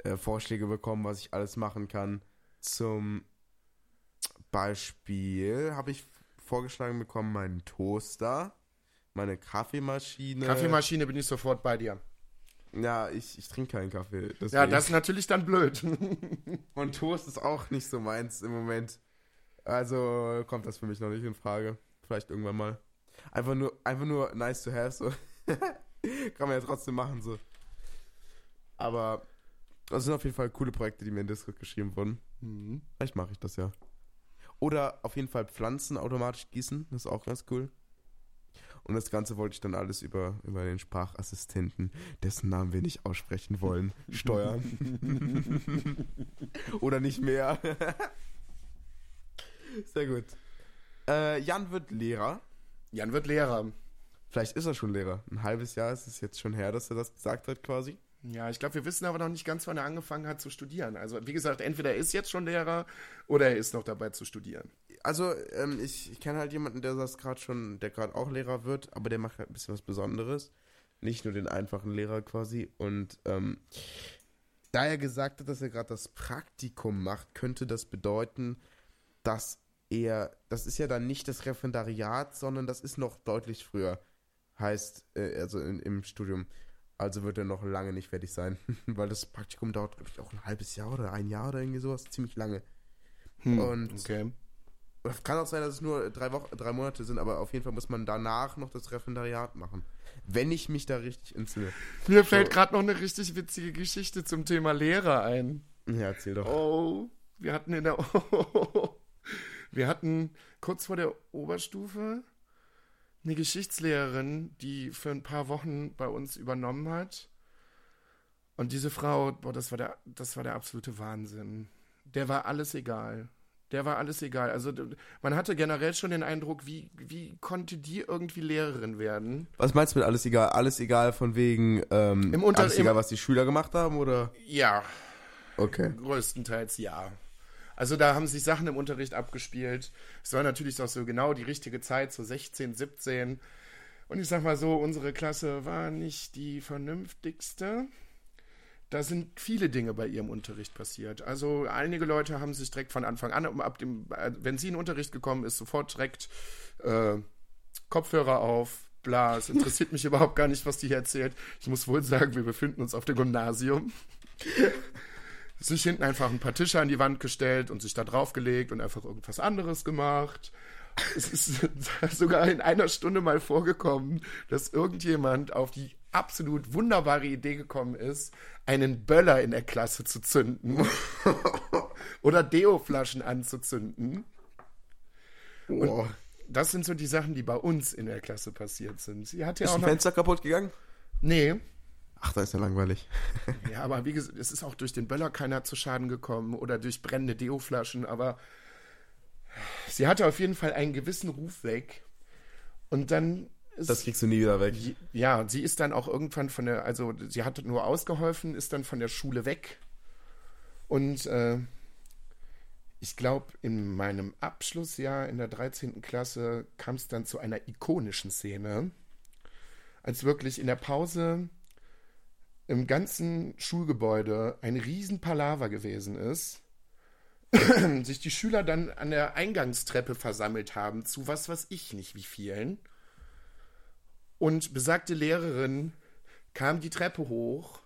äh, Vorschläge bekommen, was ich alles machen kann. Zum Beispiel habe ich vorgeschlagen bekommen, meinen Toaster, meine Kaffeemaschine.
Kaffeemaschine bin ich sofort bei dir.
Ja, ich, ich trinke keinen Kaffee.
Ja,
deswegen.
das ist natürlich dann blöd. (laughs)
Und Toast ist auch nicht so meins im Moment. Also kommt das für mich noch nicht in Frage. Vielleicht irgendwann mal. Einfach nur, einfach nur nice to have, so. (laughs) Kann man ja trotzdem machen, so. Aber das sind auf jeden Fall coole Projekte, die mir in Discord geschrieben wurden.
Mhm.
Vielleicht mache ich das ja. Oder auf jeden Fall Pflanzen automatisch gießen. Das ist auch ganz cool. Und das Ganze wollte ich dann alles über, über den Sprachassistenten, dessen Namen wir nicht aussprechen wollen, (laughs) steuern. Oder nicht mehr. Sehr gut. Äh, Jan wird Lehrer.
Jan wird Lehrer.
Vielleicht ist er schon Lehrer. Ein halbes Jahr ist es jetzt schon her, dass er das gesagt hat, quasi.
Ja, ich glaube, wir wissen aber noch nicht ganz, wann er angefangen hat zu studieren. Also, wie gesagt, entweder er ist jetzt schon Lehrer oder er ist noch dabei zu studieren.
Also, ähm, ich, ich kenne halt jemanden, der das gerade schon, der gerade auch Lehrer wird, aber der macht halt ein bisschen was Besonderes. Nicht nur den einfachen Lehrer quasi. Und ähm, da er gesagt hat, dass er gerade das Praktikum macht, könnte das bedeuten, dass er, das ist ja dann nicht das Referendariat, sondern das ist noch deutlich früher. Heißt, äh, also in, im Studium. Also wird er noch lange nicht fertig sein, (laughs) weil das Praktikum dauert, glaube ich, auch ein halbes Jahr oder ein Jahr oder irgendwie sowas, ziemlich lange. Und
Hm, Okay.
kann auch sein, dass es nur drei Wochen, drei Monate sind, aber auf jeden Fall muss man danach noch das Referendariat machen. Wenn ich mich da richtig entsinne.
Mir fällt
So.
gerade noch eine richtig witzige Geschichte zum Thema Lehrer ein.
Ja, erzähl doch.
Oh, wir hatten in der. (laughs) wir hatten kurz vor der Oberstufe eine Geschichtslehrerin, die für ein paar Wochen bei uns übernommen hat. Und diese Frau, boah, das war der, das war der absolute Wahnsinn. Der war alles egal. Der war alles egal. Also man hatte generell schon den Eindruck, wie, wie konnte die irgendwie Lehrerin werden?
Was meinst du mit alles egal? Alles egal von wegen, ähm,
Im Unter-
alles egal, was die Schüler gemacht haben, oder?
Ja,
Okay.
größtenteils ja. Also da haben sich Sachen im Unterricht abgespielt. Es war natürlich auch so genau die richtige Zeit, so 16, 17. Und ich sag mal so, unsere Klasse war nicht die vernünftigste. Da sind viele Dinge bei ihrem Unterricht passiert. Also einige Leute haben sich direkt von Anfang an, ab dem, äh, wenn sie in den Unterricht gekommen ist, sofort direkt äh, Kopfhörer auf, bla, es interessiert mich (laughs) überhaupt gar nicht, was die hier erzählt. Ich muss wohl sagen, wir befinden uns auf dem Gymnasium sich hinten einfach ein paar Tische an die Wand gestellt und sich da draufgelegt und einfach irgendwas anderes gemacht. Es ist (laughs) sogar in einer Stunde mal vorgekommen, dass irgendjemand auf die absolut wunderbare Idee gekommen ist, einen Böller in der Klasse zu zünden (laughs) oder Deo-Flaschen anzuzünden.
Oh.
Das sind so die Sachen, die bei uns in der Klasse passiert sind. Sie hat ja
Ist
auch
ein. Fenster kaputt gegangen?
Nee,
Ach, da ist ja langweilig. (laughs)
Ja, aber wie gesagt, es ist auch durch den Böller keiner zu Schaden gekommen oder durch brennende Deo-Flaschen, aber sie hatte auf jeden Fall einen gewissen Ruf weg. Und dann ist,
Das kriegst du nie wieder weg.
ja, sie ist dann auch irgendwann von der, also sie hat nur ausgeholfen, ist dann von der Schule weg. Und äh, ich glaube, in meinem Abschlussjahr in der 13. Klasse kam es dann zu einer ikonischen Szene, als wirklich in der Pause im ganzen Schulgebäude ein riesen Palaver gewesen ist, (clears throat) sich die Schüler dann an der Eingangstreppe versammelt haben, zu was weiß ich nicht wie vielen. Und besagte Lehrerin kam die Treppe hoch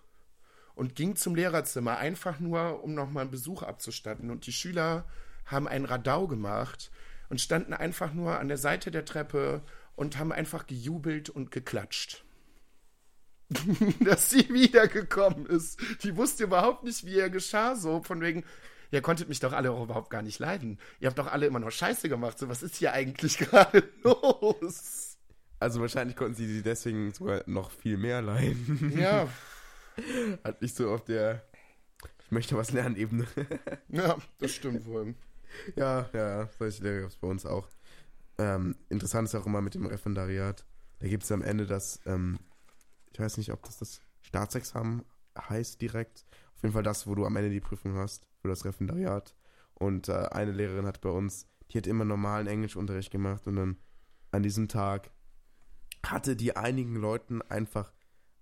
und ging zum Lehrerzimmer, einfach nur, um nochmal einen Besuch abzustatten. Und die Schüler haben einen Radau gemacht und standen einfach nur an der Seite der Treppe und haben einfach gejubelt und geklatscht. (laughs) Dass sie wiedergekommen ist. Die wusste überhaupt nicht, wie ihr geschah, so von wegen, ihr konntet mich doch alle auch überhaupt gar nicht leiden. Ihr habt doch alle immer noch Scheiße gemacht. So, was ist hier eigentlich (laughs) gerade los?
Also wahrscheinlich konnten sie sie deswegen sogar noch viel mehr leihen.
Ja, (laughs)
Hat nicht so auf der Ich möchte was lernen Ebene.
ja, das stimmt wohl.
ja, ja, solche Lehrer gab es bei uns auch. Ähm, interessant ist auch immer mit dem Referendariat. Da gibt es am Ende das, ähm, ich weiß nicht, ob das das Staatsexamen heißt direkt. Auf jeden Fall das, wo du am Ende die Prüfung hast für das Referendariat. Und äh, eine Lehrerin hat bei uns, die hat immer normalen Englischunterricht gemacht und dann an diesem Tag hatte die einigen Leuten einfach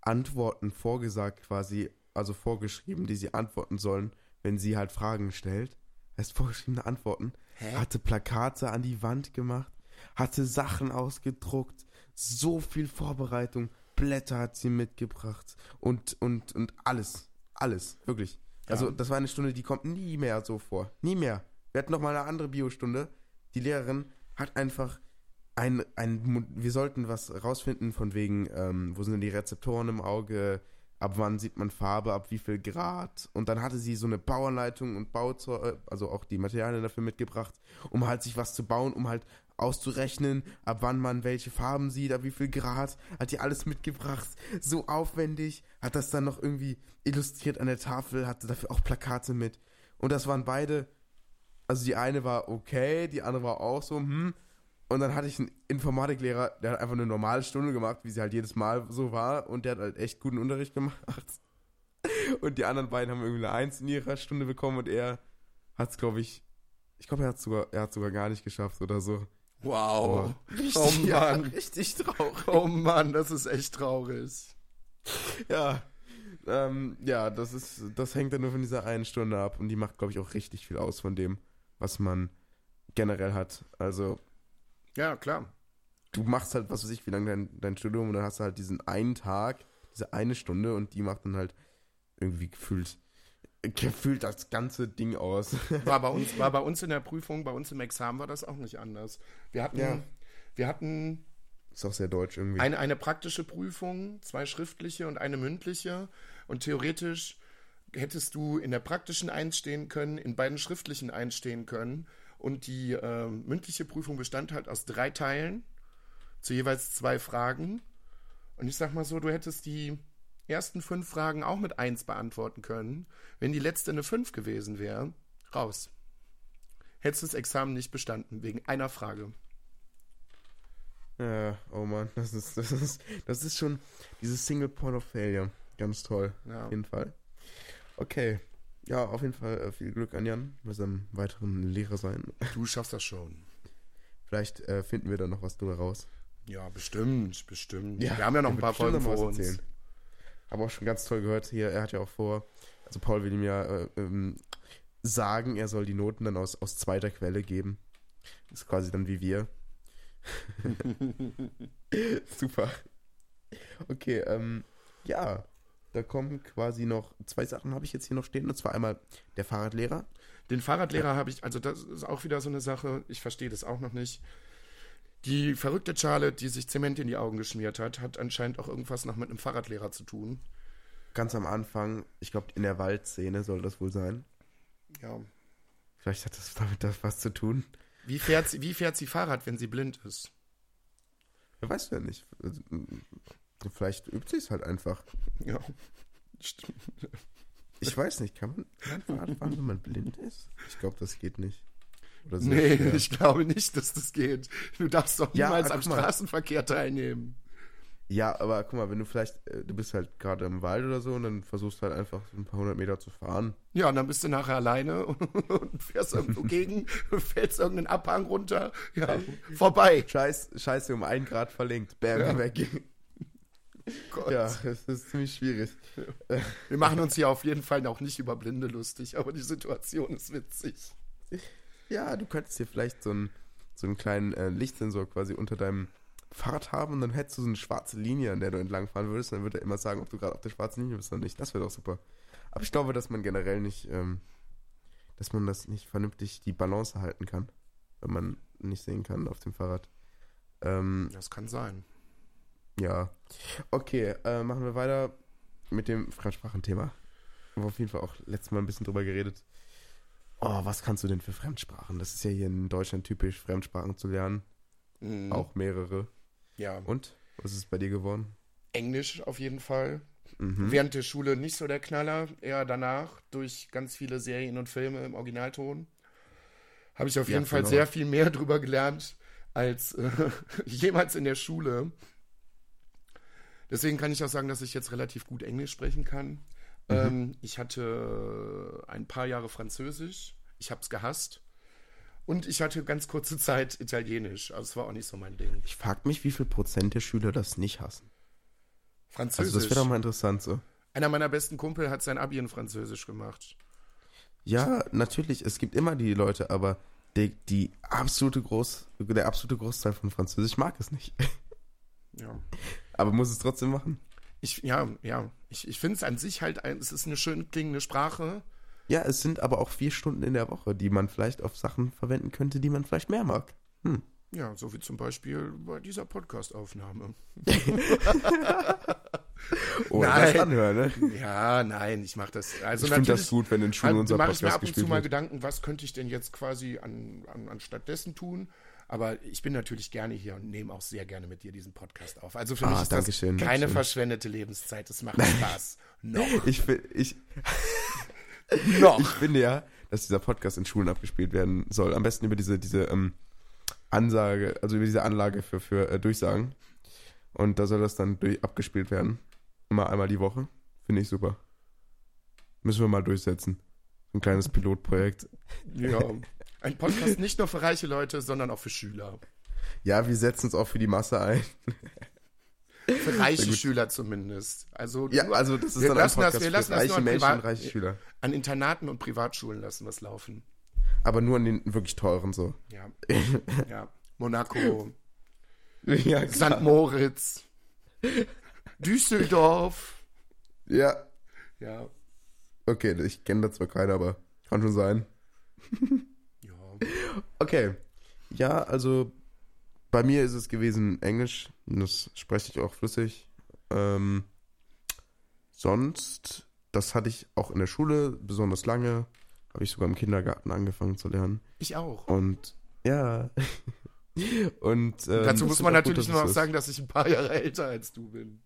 Antworten vorgesagt, quasi, also vorgeschrieben, die sie antworten sollen, wenn sie halt Fragen stellt. Heißt vorgeschriebene Antworten.
Hä?
Hatte Plakate an die Wand gemacht, hatte Sachen ausgedruckt, so viel Vorbereitung, Blätter hat sie mitgebracht und, und, und alles. Alles, wirklich. Also,
Ja.
das war eine Stunde, die kommt nie mehr so vor. Nie mehr. Wir hatten noch mal eine andere Biostunde. Die Lehrerin hat einfach ein, ein, wir sollten was rausfinden von wegen, ähm, wo sind denn die Rezeptoren im Auge, ab wann sieht man Farbe, ab wie viel Grad. Und dann hatte sie so eine Bauanleitung und Bauzeug, also auch die Materialien dafür mitgebracht, um halt sich was zu bauen, um halt auszurechnen, ab wann man welche Farben sieht, ab wie viel Grad, hat die alles mitgebracht, so aufwendig, hat das dann noch irgendwie illustriert an der Tafel, hatte dafür auch Plakate mit. Und das waren beide, also die eine war okay, die andere war auch so, hm. Und dann hatte ich einen Informatiklehrer, der hat einfach eine normale Stunde gemacht, wie sie halt jedes Mal so war. Und der hat halt echt guten Unterricht gemacht. (laughs) Und die anderen beiden haben irgendwie eine Eins in ihrer Stunde bekommen und er hat es, glaube ich, ich glaube, er hat sogar, er hat sogar gar nicht geschafft oder so.
Wow.
Richtig,
Oh
ja,
Mann.
richtig traurig.
Oh Mann, das ist echt traurig.
Ja. Ähm, ja, das ist, das hängt dann nur von dieser einen Stunde ab und die macht, glaube ich, auch richtig viel aus von dem, was man generell hat. Also,
Ja, klar.
du machst halt, was weiß ich, wie lange dein, dein Studium und dann hast du halt diesen einen Tag, diese eine Stunde und die macht dann halt irgendwie gefühlt, gefühlt das ganze Ding aus. (laughs)
War bei uns, war bei uns in der Prüfung, bei uns im Examen war das auch nicht anders. Wir hatten,
Ja.
wir hatten
ist auch sehr deutsch irgendwie.
eine, eine praktische Prüfung, zwei schriftliche und eine mündliche. Und theoretisch hättest du in der praktischen einstehen können, in beiden schriftlichen einstehen können. Und die äh, mündliche Prüfung bestand halt aus drei Teilen, zu jeweils zwei Fragen. Und ich sag mal so, du hättest die ersten fünf Fragen auch mit eins beantworten können. Wenn die letzte eine fünf gewesen wäre, raus. hättest du das Examen nicht bestanden, wegen einer Frage.
Ja, oh Mann, das ist, das ist, das ist schon dieses Single Point of Failure. Ganz toll.
Ja.
Auf jeden Fall. Okay. Ja, auf jeden Fall äh, viel Glück an Jan bei seinem weiteren Lehrer sein.
Du schaffst das schon.
Vielleicht äh, finden wir da noch was drüber raus.
Ja, bestimmt, bestimmt. wir haben ja noch ein paar Folgen vor uns.
erzählen. Aber auch schon ganz toll gehört hier, er hat ja auch vor, also Paul will ihm ja äh, ähm, sagen, er soll die Noten dann aus, aus zweiter Quelle geben. Das ist quasi dann wie wir. (laughs) Super. Okay, ähm, ja, da kommen quasi noch zwei Sachen habe ich jetzt hier noch stehen. Und zwar einmal der Fahrradlehrer.
Den Fahrradlehrer habe ich, also das ist auch wieder so eine Sache, ich verstehe das auch noch nicht. Die verrückte Charlotte, die sich Zement in die Augen geschmiert hat, hat anscheinend auch irgendwas noch mit einem Fahrradlehrer zu tun.
Ganz am Anfang, ich glaube in der Waldszene soll das wohl sein.
Ja.
Vielleicht hat das damit das was zu tun.
Wie fährt, sie, wie fährt sie Fahrrad, wenn sie blind ist?
Ja, weißt du ja nicht. Also, Vielleicht übt sie es halt einfach.
Ja. Stimmt.
Ich weiß nicht, kann man kann man Fahrrad fahren, wenn man blind ist? Ich glaube, das geht nicht. Oder sehr
Nee,
schwer. (laughs)
ich glaube nicht, dass das geht. Du darfst doch
Ja,
niemals am. Straßenverkehr teilnehmen.
Ja, aber guck mal, wenn du vielleicht, äh, du bist halt gerade im Wald oder so und dann versuchst halt einfach so ein paar hundert Meter zu fahren.
Ja, und dann bist du nachher alleine (laughs) und fährst irgendwo (laughs) gegen, fällst irgendeinen Abhang runter. Ja, vorbei.
Scheiß, scheiße, um ein Grad verlinkt. Bam,
Ja.
weg.
Gott.
Ja, das ist ziemlich schwierig.
Wir machen uns hier auf jeden Fall auch nicht über Blinde lustig, aber die Situation ist witzig.
Ja, du könntest hier vielleicht so einen, so einen kleinen äh, Lichtsensor quasi unter deinem Fahrrad haben und dann hättest du so eine schwarze Linie, an der du entlang fahren würdest. Und dann würde er immer sagen, ob du gerade auf der schwarzen Linie bist oder nicht. Das wäre doch super. Aber ich glaube, dass man generell nicht, ähm, dass man das nicht vernünftig die Balance halten kann, wenn man nicht sehen kann auf dem Fahrrad. Ähm,
Das kann sein.
ja. Okay, äh, machen wir weiter mit dem Fremdsprachenthema. Haben wir auf jeden Fall auch letztes Mal ein bisschen drüber geredet. Oh, was kannst du denn für Fremdsprachen? Das ist ja hier in Deutschland typisch, Fremdsprachen zu lernen.
Mhm.
Auch mehrere.
Ja.
Und? Was ist bei dir geworden?
Englisch auf jeden Fall.
Mhm.
Während der Schule nicht so der Knaller, eher danach durch ganz viele Serien und Filme im Originalton. Habe ich auf
Ja,
jeden Fall
genau.
sehr viel mehr (laughs) drüber gelernt als äh, (laughs) jemals in der Schule. Deswegen kann ich auch sagen, dass ich jetzt relativ gut Englisch sprechen kann. Ähm, ich hatte ein paar Jahre Französisch. Ich habe es gehasst. Und ich hatte ganz kurze Zeit Italienisch. Also es war auch nicht so mein Ding.
Ich frage mich, wie viel Prozent der Schüler das nicht hassen.
Französisch.
Also das wäre doch mal interessant so.
Einer meiner besten Kumpel hat sein Abi in Französisch gemacht.
Ja, natürlich, es gibt immer die Leute, aber die, die absolute Groß, der absolute Großteil von Französisch mag es nicht.
Ja.
Aber muss es trotzdem machen.
Ich, ja, ja. Ich, ich finde es an sich halt, ein, es ist eine schön klingende Sprache.
Ja, es sind aber auch vier Stunden in der Woche, die man vielleicht auf Sachen verwenden könnte, die man vielleicht mehr mag. Hm.
Ja, so wie zum Beispiel bei dieser Podcast-Aufnahme. (laughs)
Oder
Nein.
das anhören, ne?
Ja, nein, ich mache das. Also
ich finde das gut, wenn in Schulen unser
mache ich mir
Podcast
ab und zu
gespielt
mal
wird.
Gedanken, was könnte ich denn jetzt quasi an, an, anstatt dessen tun. Aber ich bin natürlich gerne hier und nehme auch sehr gerne mit dir diesen Podcast auf. Also für
Ah,
mich ist das
schön,
keine
danke schön.
verschwendete Lebenszeit. Es macht Spaß. Noch.
Ich, ich,
Noch.
ich finde ja, dass dieser Podcast in Schulen abgespielt werden soll. Am besten über diese, diese ähm, Ansage, also über diese Anlage für, für äh, Durchsagen. Und da soll das dann durch, abgespielt werden. Immer einmal die Woche. Finde ich super. Müssen wir mal durchsetzen. Ein kleines Pilotprojekt.
Ja. (laughs) Ein Podcast nicht nur für reiche Leute, sondern auch für Schüler.
Ja, wir setzen es auch für die Masse ein.
Für reiche. Schüler zumindest. Also,
Ja,
nur
also das ist
wir
dann ein
lassen das-
Podcast
wir lassen
für
das
reiche
nur an
Menschen und reiche Schüler.
an Internaten und Privatschulen lassen wir es laufen.
Aber nur an den wirklich teuren so.
Ja. (laughs) ja. Monaco,
ja,
St. Moritz, Düsseldorf.
Ja,
Ja.
okay, ich kenne da zwar keinen, aber kann schon sein. (laughs) (laughs) Okay. Ja, also bei mir ist es gewesen Englisch. Das spreche ich auch flüssig. Ähm, sonst, das hatte ich auch in der Schule besonders lange. Habe ich sogar im Kindergarten angefangen zu lernen.
Ich auch.
Und ja. (laughs) Und ähm,
Dazu muss man natürlich nur
es
noch sagen, dass ich ein paar Jahre älter als du bin.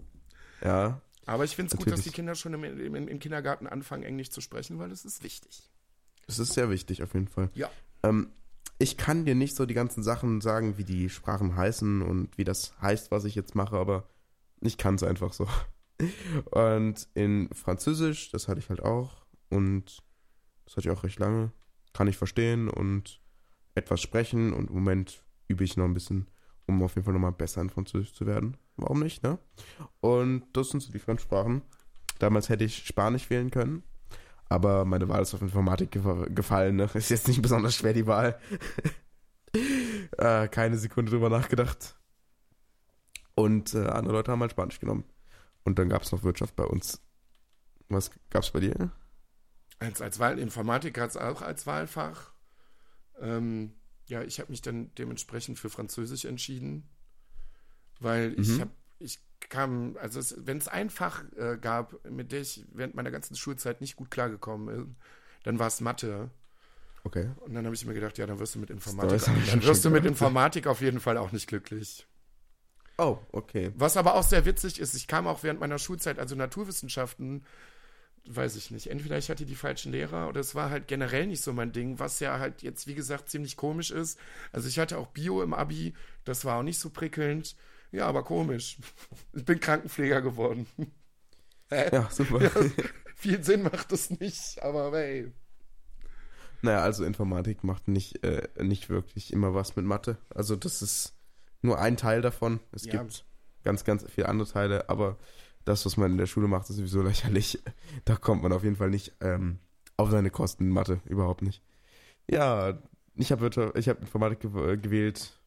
Ja,
Aber ich finde es gut, dass die Kinder schon im, im, im Kindergarten anfangen, Englisch zu sprechen, weil das ist wichtig.
es ist sehr wichtig auf jeden Fall.
Ja.
Ähm, ich kann dir nicht so die ganzen Sachen sagen, wie die Sprachen heißen und wie das heißt, was ich jetzt mache, aber ich kann es einfach so. Und in Französisch, das hatte ich halt auch und das hatte ich auch recht lange, kann ich verstehen und etwas sprechen und im Moment übe ich noch ein bisschen, um auf jeden Fall nochmal besser in Französisch zu werden. Warum nicht, ne? Und das sind so die Fremdsprachen. Damals hätte ich Spanisch wählen können, aber meine Wahl ist auf Informatik ge gefallen, ne? Ist jetzt nicht besonders schwer, die Wahl. (laughs) äh, keine Sekunde drüber nachgedacht. Und äh, andere Leute haben halt Spanisch genommen. Und dann gab es noch Wirtschaft bei uns. Was gab es bei dir?
Als, als Wahl, Informatik hat es auch als Wahlfach. Ähm, ja, ich habe mich dann dementsprechend für Französisch entschieden, weil ich
Mhm.
habe, ich kam, also wenn es ein Fach äh, gab, mit dem ich während meiner ganzen Schulzeit nicht gut klargekommen bin, dann war es Mathe.
Okay.
Und dann habe ich mir gedacht, ja, dann wirst du mit Informatik, dann wirst du mit. Informatik auf jeden Fall auch nicht glücklich.
Oh, okay.
Was aber auch sehr witzig ist, ich kam auch während meiner Schulzeit, also Naturwissenschaften, weiß ich nicht, entweder ich hatte die falschen Lehrer oder es war halt generell nicht so mein Ding, was ja halt jetzt, wie gesagt, ziemlich komisch ist. Also ich hatte auch Bio im Abi, das war auch nicht so prickelnd. Ja, aber komisch. Ich bin Krankenpfleger geworden. (laughs) Hä?
Ja, super.
Ja, viel Sinn macht es nicht, aber hey.
Naja, also Informatik macht nicht, äh, nicht wirklich immer was mit Mathe. Also das ist nur ein Teil davon. Es
Ja.
gibt ganz, ganz viele andere Teile, aber das, was man in der Schule macht, ist sowieso (laughs) lächerlich. Da kommt man auf jeden Fall nicht ähm, auf seine Kosten in Mathe, überhaupt nicht. Ja, ich habe ich hab Informatik äh, gewählt.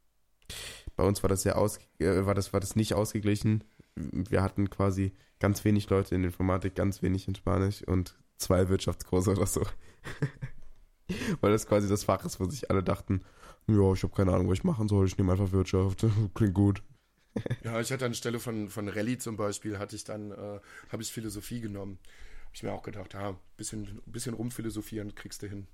Bei uns war das ja aus, äh, war das, war das nicht ausgeglichen. Wir hatten quasi ganz wenig Leute in Informatik, ganz wenig in Spanisch und zwei Wirtschaftskurse oder so. (laughs) Weil das quasi das Fach ist, wo sich alle dachten, ja, ich habe keine Ahnung, was ich machen soll, ich nehme einfach Wirtschaft, (laughs) klingt gut. (laughs)
Ja, ich hatte anstelle von, von Rallye zum Beispiel, hatte ich dann, äh, habe ich Philosophie genommen. Habe ich mir auch gedacht, ja, bisschen, bisschen rumphilosophieren kriegst du hin.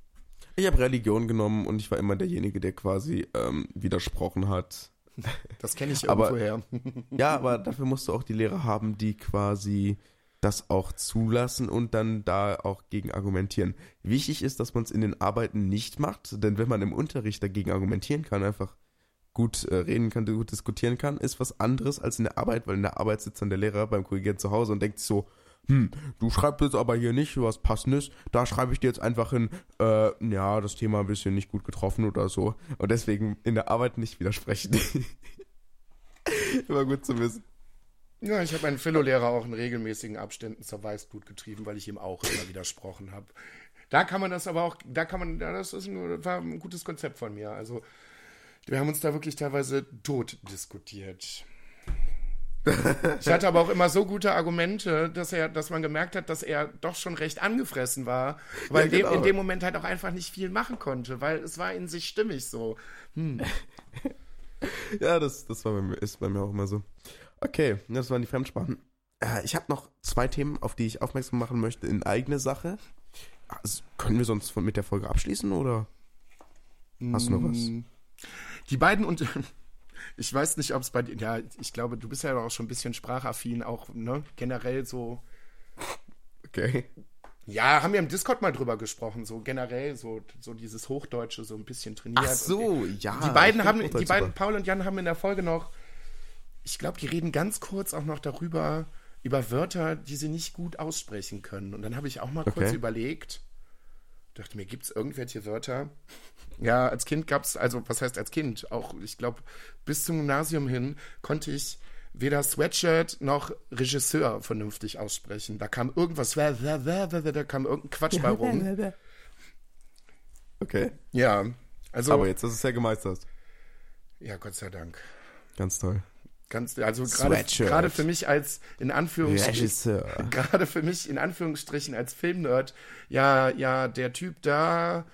Ich habe Religion genommen und ich war immer derjenige, der quasi ähm, widersprochen hat. (laughs)
Das kenne ich
Aber-
irgendwoher. (laughs)
Ja, aber dafür musst du auch die Lehrer haben, die quasi das auch zulassen und dann da auch gegen argumentieren. Wichtig ist, dass man es in den Arbeiten nicht macht, denn wenn man im Unterricht dagegen argumentieren kann, einfach gut äh, reden kann, gut diskutieren kann, ist was anderes als in der Arbeit, weil in der Arbeit sitzt dann der Lehrer beim Korrigieren zu Hause und denkt sich so, hm, du schreibst jetzt aber hier nicht was Passendes, da schreibe ich dir jetzt einfach hin, äh, ja, das Thema ein bisschen nicht gut getroffen oder so. Und deswegen in der Arbeit nicht widersprechen. (laughs) Immer gut zu wissen.
Ja, ich habe meinen Philo-Lehrer auch in regelmäßigen Abständen zur Weißblut getrieben, weil ich ihm auch immer widersprochen habe. Da kann man das aber auch, da kann man, das ist ein, war ein gutes Konzept von mir. Also, wir haben uns da wirklich teilweise tot diskutiert. (laughs) Ich hatte aber auch immer so gute Argumente, dass er, dass man gemerkt hat, dass er doch schon recht angefressen war, weil
Ja, genau.
dem, in dem Moment halt auch einfach nicht viel machen konnte, weil es war in sich stimmig so. (laughs)
Ja, das, das war bei mir, ist bei mir auch immer so. Okay, das waren die Fremdsprachen. Äh, ich habe noch zwei Themen, auf die ich aufmerksam machen möchte in eigene Sache. Also, können wir sonst von, mit der Folge abschließen oder? Hast du noch was?
Mm. Die beiden und ich weiß nicht, ob es bei dir, ja, ich glaube, du bist ja auch schon ein bisschen sprachaffin, auch ne, generell so.
Okay.
Ja, haben wir im Discord mal drüber gesprochen, so generell so, so dieses Hochdeutsche so ein bisschen trainiert.
Ach so, ja.
Die beiden haben, die
super.
beiden, Paul und Jan haben in der Folge noch, ich glaube, die reden ganz kurz auch noch darüber, über Wörter, die sie nicht gut aussprechen können. Und dann habe ich auch mal kurz
Okay.
überlegt, dachte mir, gibt es irgendwelche Wörter? Ja, als Kind gab es, also was heißt als Kind? Auch, ich glaube, bis zum Gymnasium hin konnte ich weder Sweatshirt noch Regisseur vernünftig aussprechen. Da kam irgendwas, da kam irgendein Quatsch bei rum. (laughs)
Okay.
Ja, also,
Aber jetzt ist es ja gemeistert.
ja, Gott sei Dank.
Ganz toll.
Ganz, also gerade, für mich als, in Anführungsstrichen,
Regisseur. (laughs)
gerade für mich in Anführungsstrichen als Filmnerd, ja, ja, der Typ da,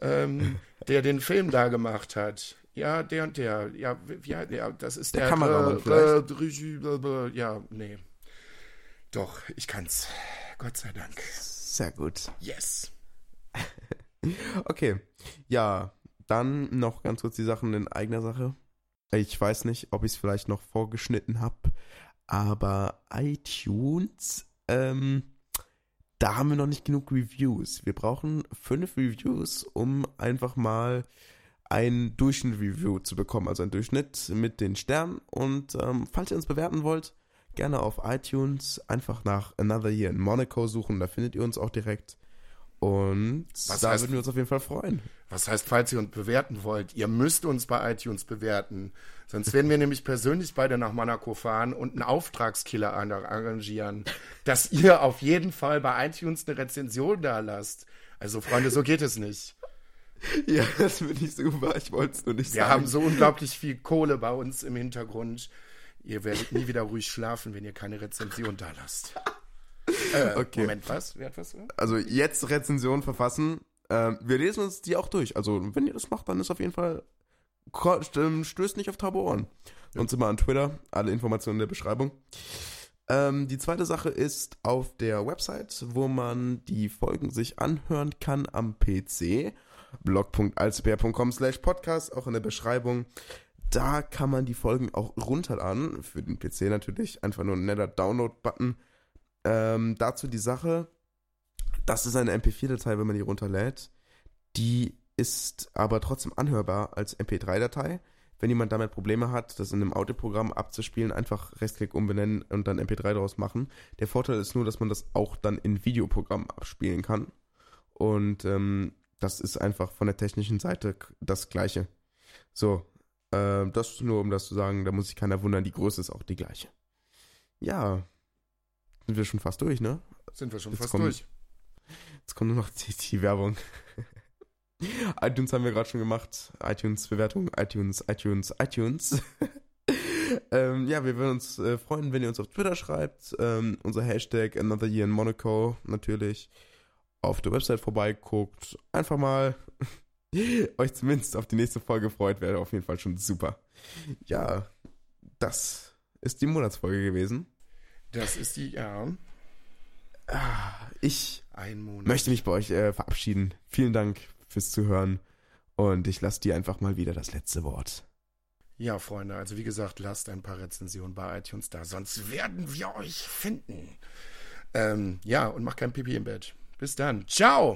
ähm, (laughs) der den Film da gemacht hat. Ja, der und der. Ja, wie, ja, ja das ist
Der
der,
Kameramann vielleicht?
ja, nee. Doch, ich kann's. Gott sei Dank.
Sehr gut.
Yes. (laughs)
Okay. Ja, dann noch ganz kurz die Sachen in eigener Sache. Ich weiß nicht, ob ich es vielleicht noch vorgeschnitten habe, aber iTunes, ähm, da haben wir noch nicht genug Reviews. Wir brauchen fünf Reviews, um einfach mal ein Durchschnitt-Review zu bekommen, also ein Durchschnitt mit den Sternen. Und ähm, falls ihr uns bewerten wollt, gerne auf iTunes einfach nach Another Year in Monaco suchen, da findet ihr uns auch direkt. Und
Was
da
heißt-
würden wir uns auf jeden Fall freuen.
Was heißt, falls ihr uns bewerten wollt, ihr müsst uns bei iTunes bewerten. Sonst werden wir nämlich persönlich beide nach Monaco fahren und einen Auftragskiller an- arrangieren, dass ihr auf jeden Fall bei iTunes eine Rezension da lasst. Also, Freunde, so geht es nicht. (laughs)
Ja, das finde ich super. Ich wollte es nur nicht
Wir
sagen.
haben so unglaublich viel Kohle bei uns im Hintergrund. Ihr werdet nie wieder ruhig schlafen, wenn ihr keine Rezension da lasst. Äh, (laughs)
Okay.
Moment, was? Wer hat was?
also jetzt Rezensionen verfassen. Ähm, wir lesen uns die auch durch. Also wenn ihr das macht, dann ist auf jeden Fall stößt nicht auf taube Ohren. Uns immer an Twitter, alle Informationen in der Beschreibung. Ähm, die zweite Sache ist auf der Website, wo man die Folgen sich anhören kann am PC. blog.alsbär.com slash podcast, auch in der Beschreibung. Da kann man die Folgen auch runterladen. Für den PC natürlich einfach nur ein netter Download-Button. Ähm, dazu die Sache, das ist eine MP4-Datei, wenn man die runterlädt. Die ist aber trotzdem anhörbar als MP3-Datei. Wenn jemand damit Probleme hat, das in einem Audioprogramm abzuspielen, einfach Rechtsklick umbenennen und dann MP3 daraus machen. Der Vorteil ist nur, dass man das auch dann in Videoprogramm abspielen kann. Und ähm, das ist einfach von der technischen Seite das Gleiche. So, äh, das nur, um das zu sagen, da muss sich keiner wundern, die Größe ist auch die gleiche. Ja, sind wir schon fast durch, ne?
Sind wir schon
Jetzt
fast durch.
Jetzt kommt nur noch die, die Werbung. (laughs) iTunes haben wir gerade schon gemacht. iTunes-Bewertung, iTunes, iTunes, iTunes. (laughs) ähm, ja, wir würden uns äh, freuen, wenn ihr uns auf Twitter schreibt. Ähm, unser Hashtag Another Year in Monaco natürlich. Auf der Website vorbeiguckt. Einfach mal (laughs) euch zumindest auf die nächste Folge freut, wäre auf jeden Fall schon super. Ja, das ist die Monatsfolge gewesen.
Das ist die, ja,
Ah, Ich
ein Monat.
möchte mich bei euch äh, verabschieden. Vielen Dank fürs Zuhören und ich lasse dir einfach mal wieder das letzte Wort.
Ja, Freunde, also wie gesagt, lasst ein paar Rezensionen bei iTunes da, sonst werden wir euch finden. Ähm, ja, und macht kein Pipi im Bett. Bis dann. Ciao!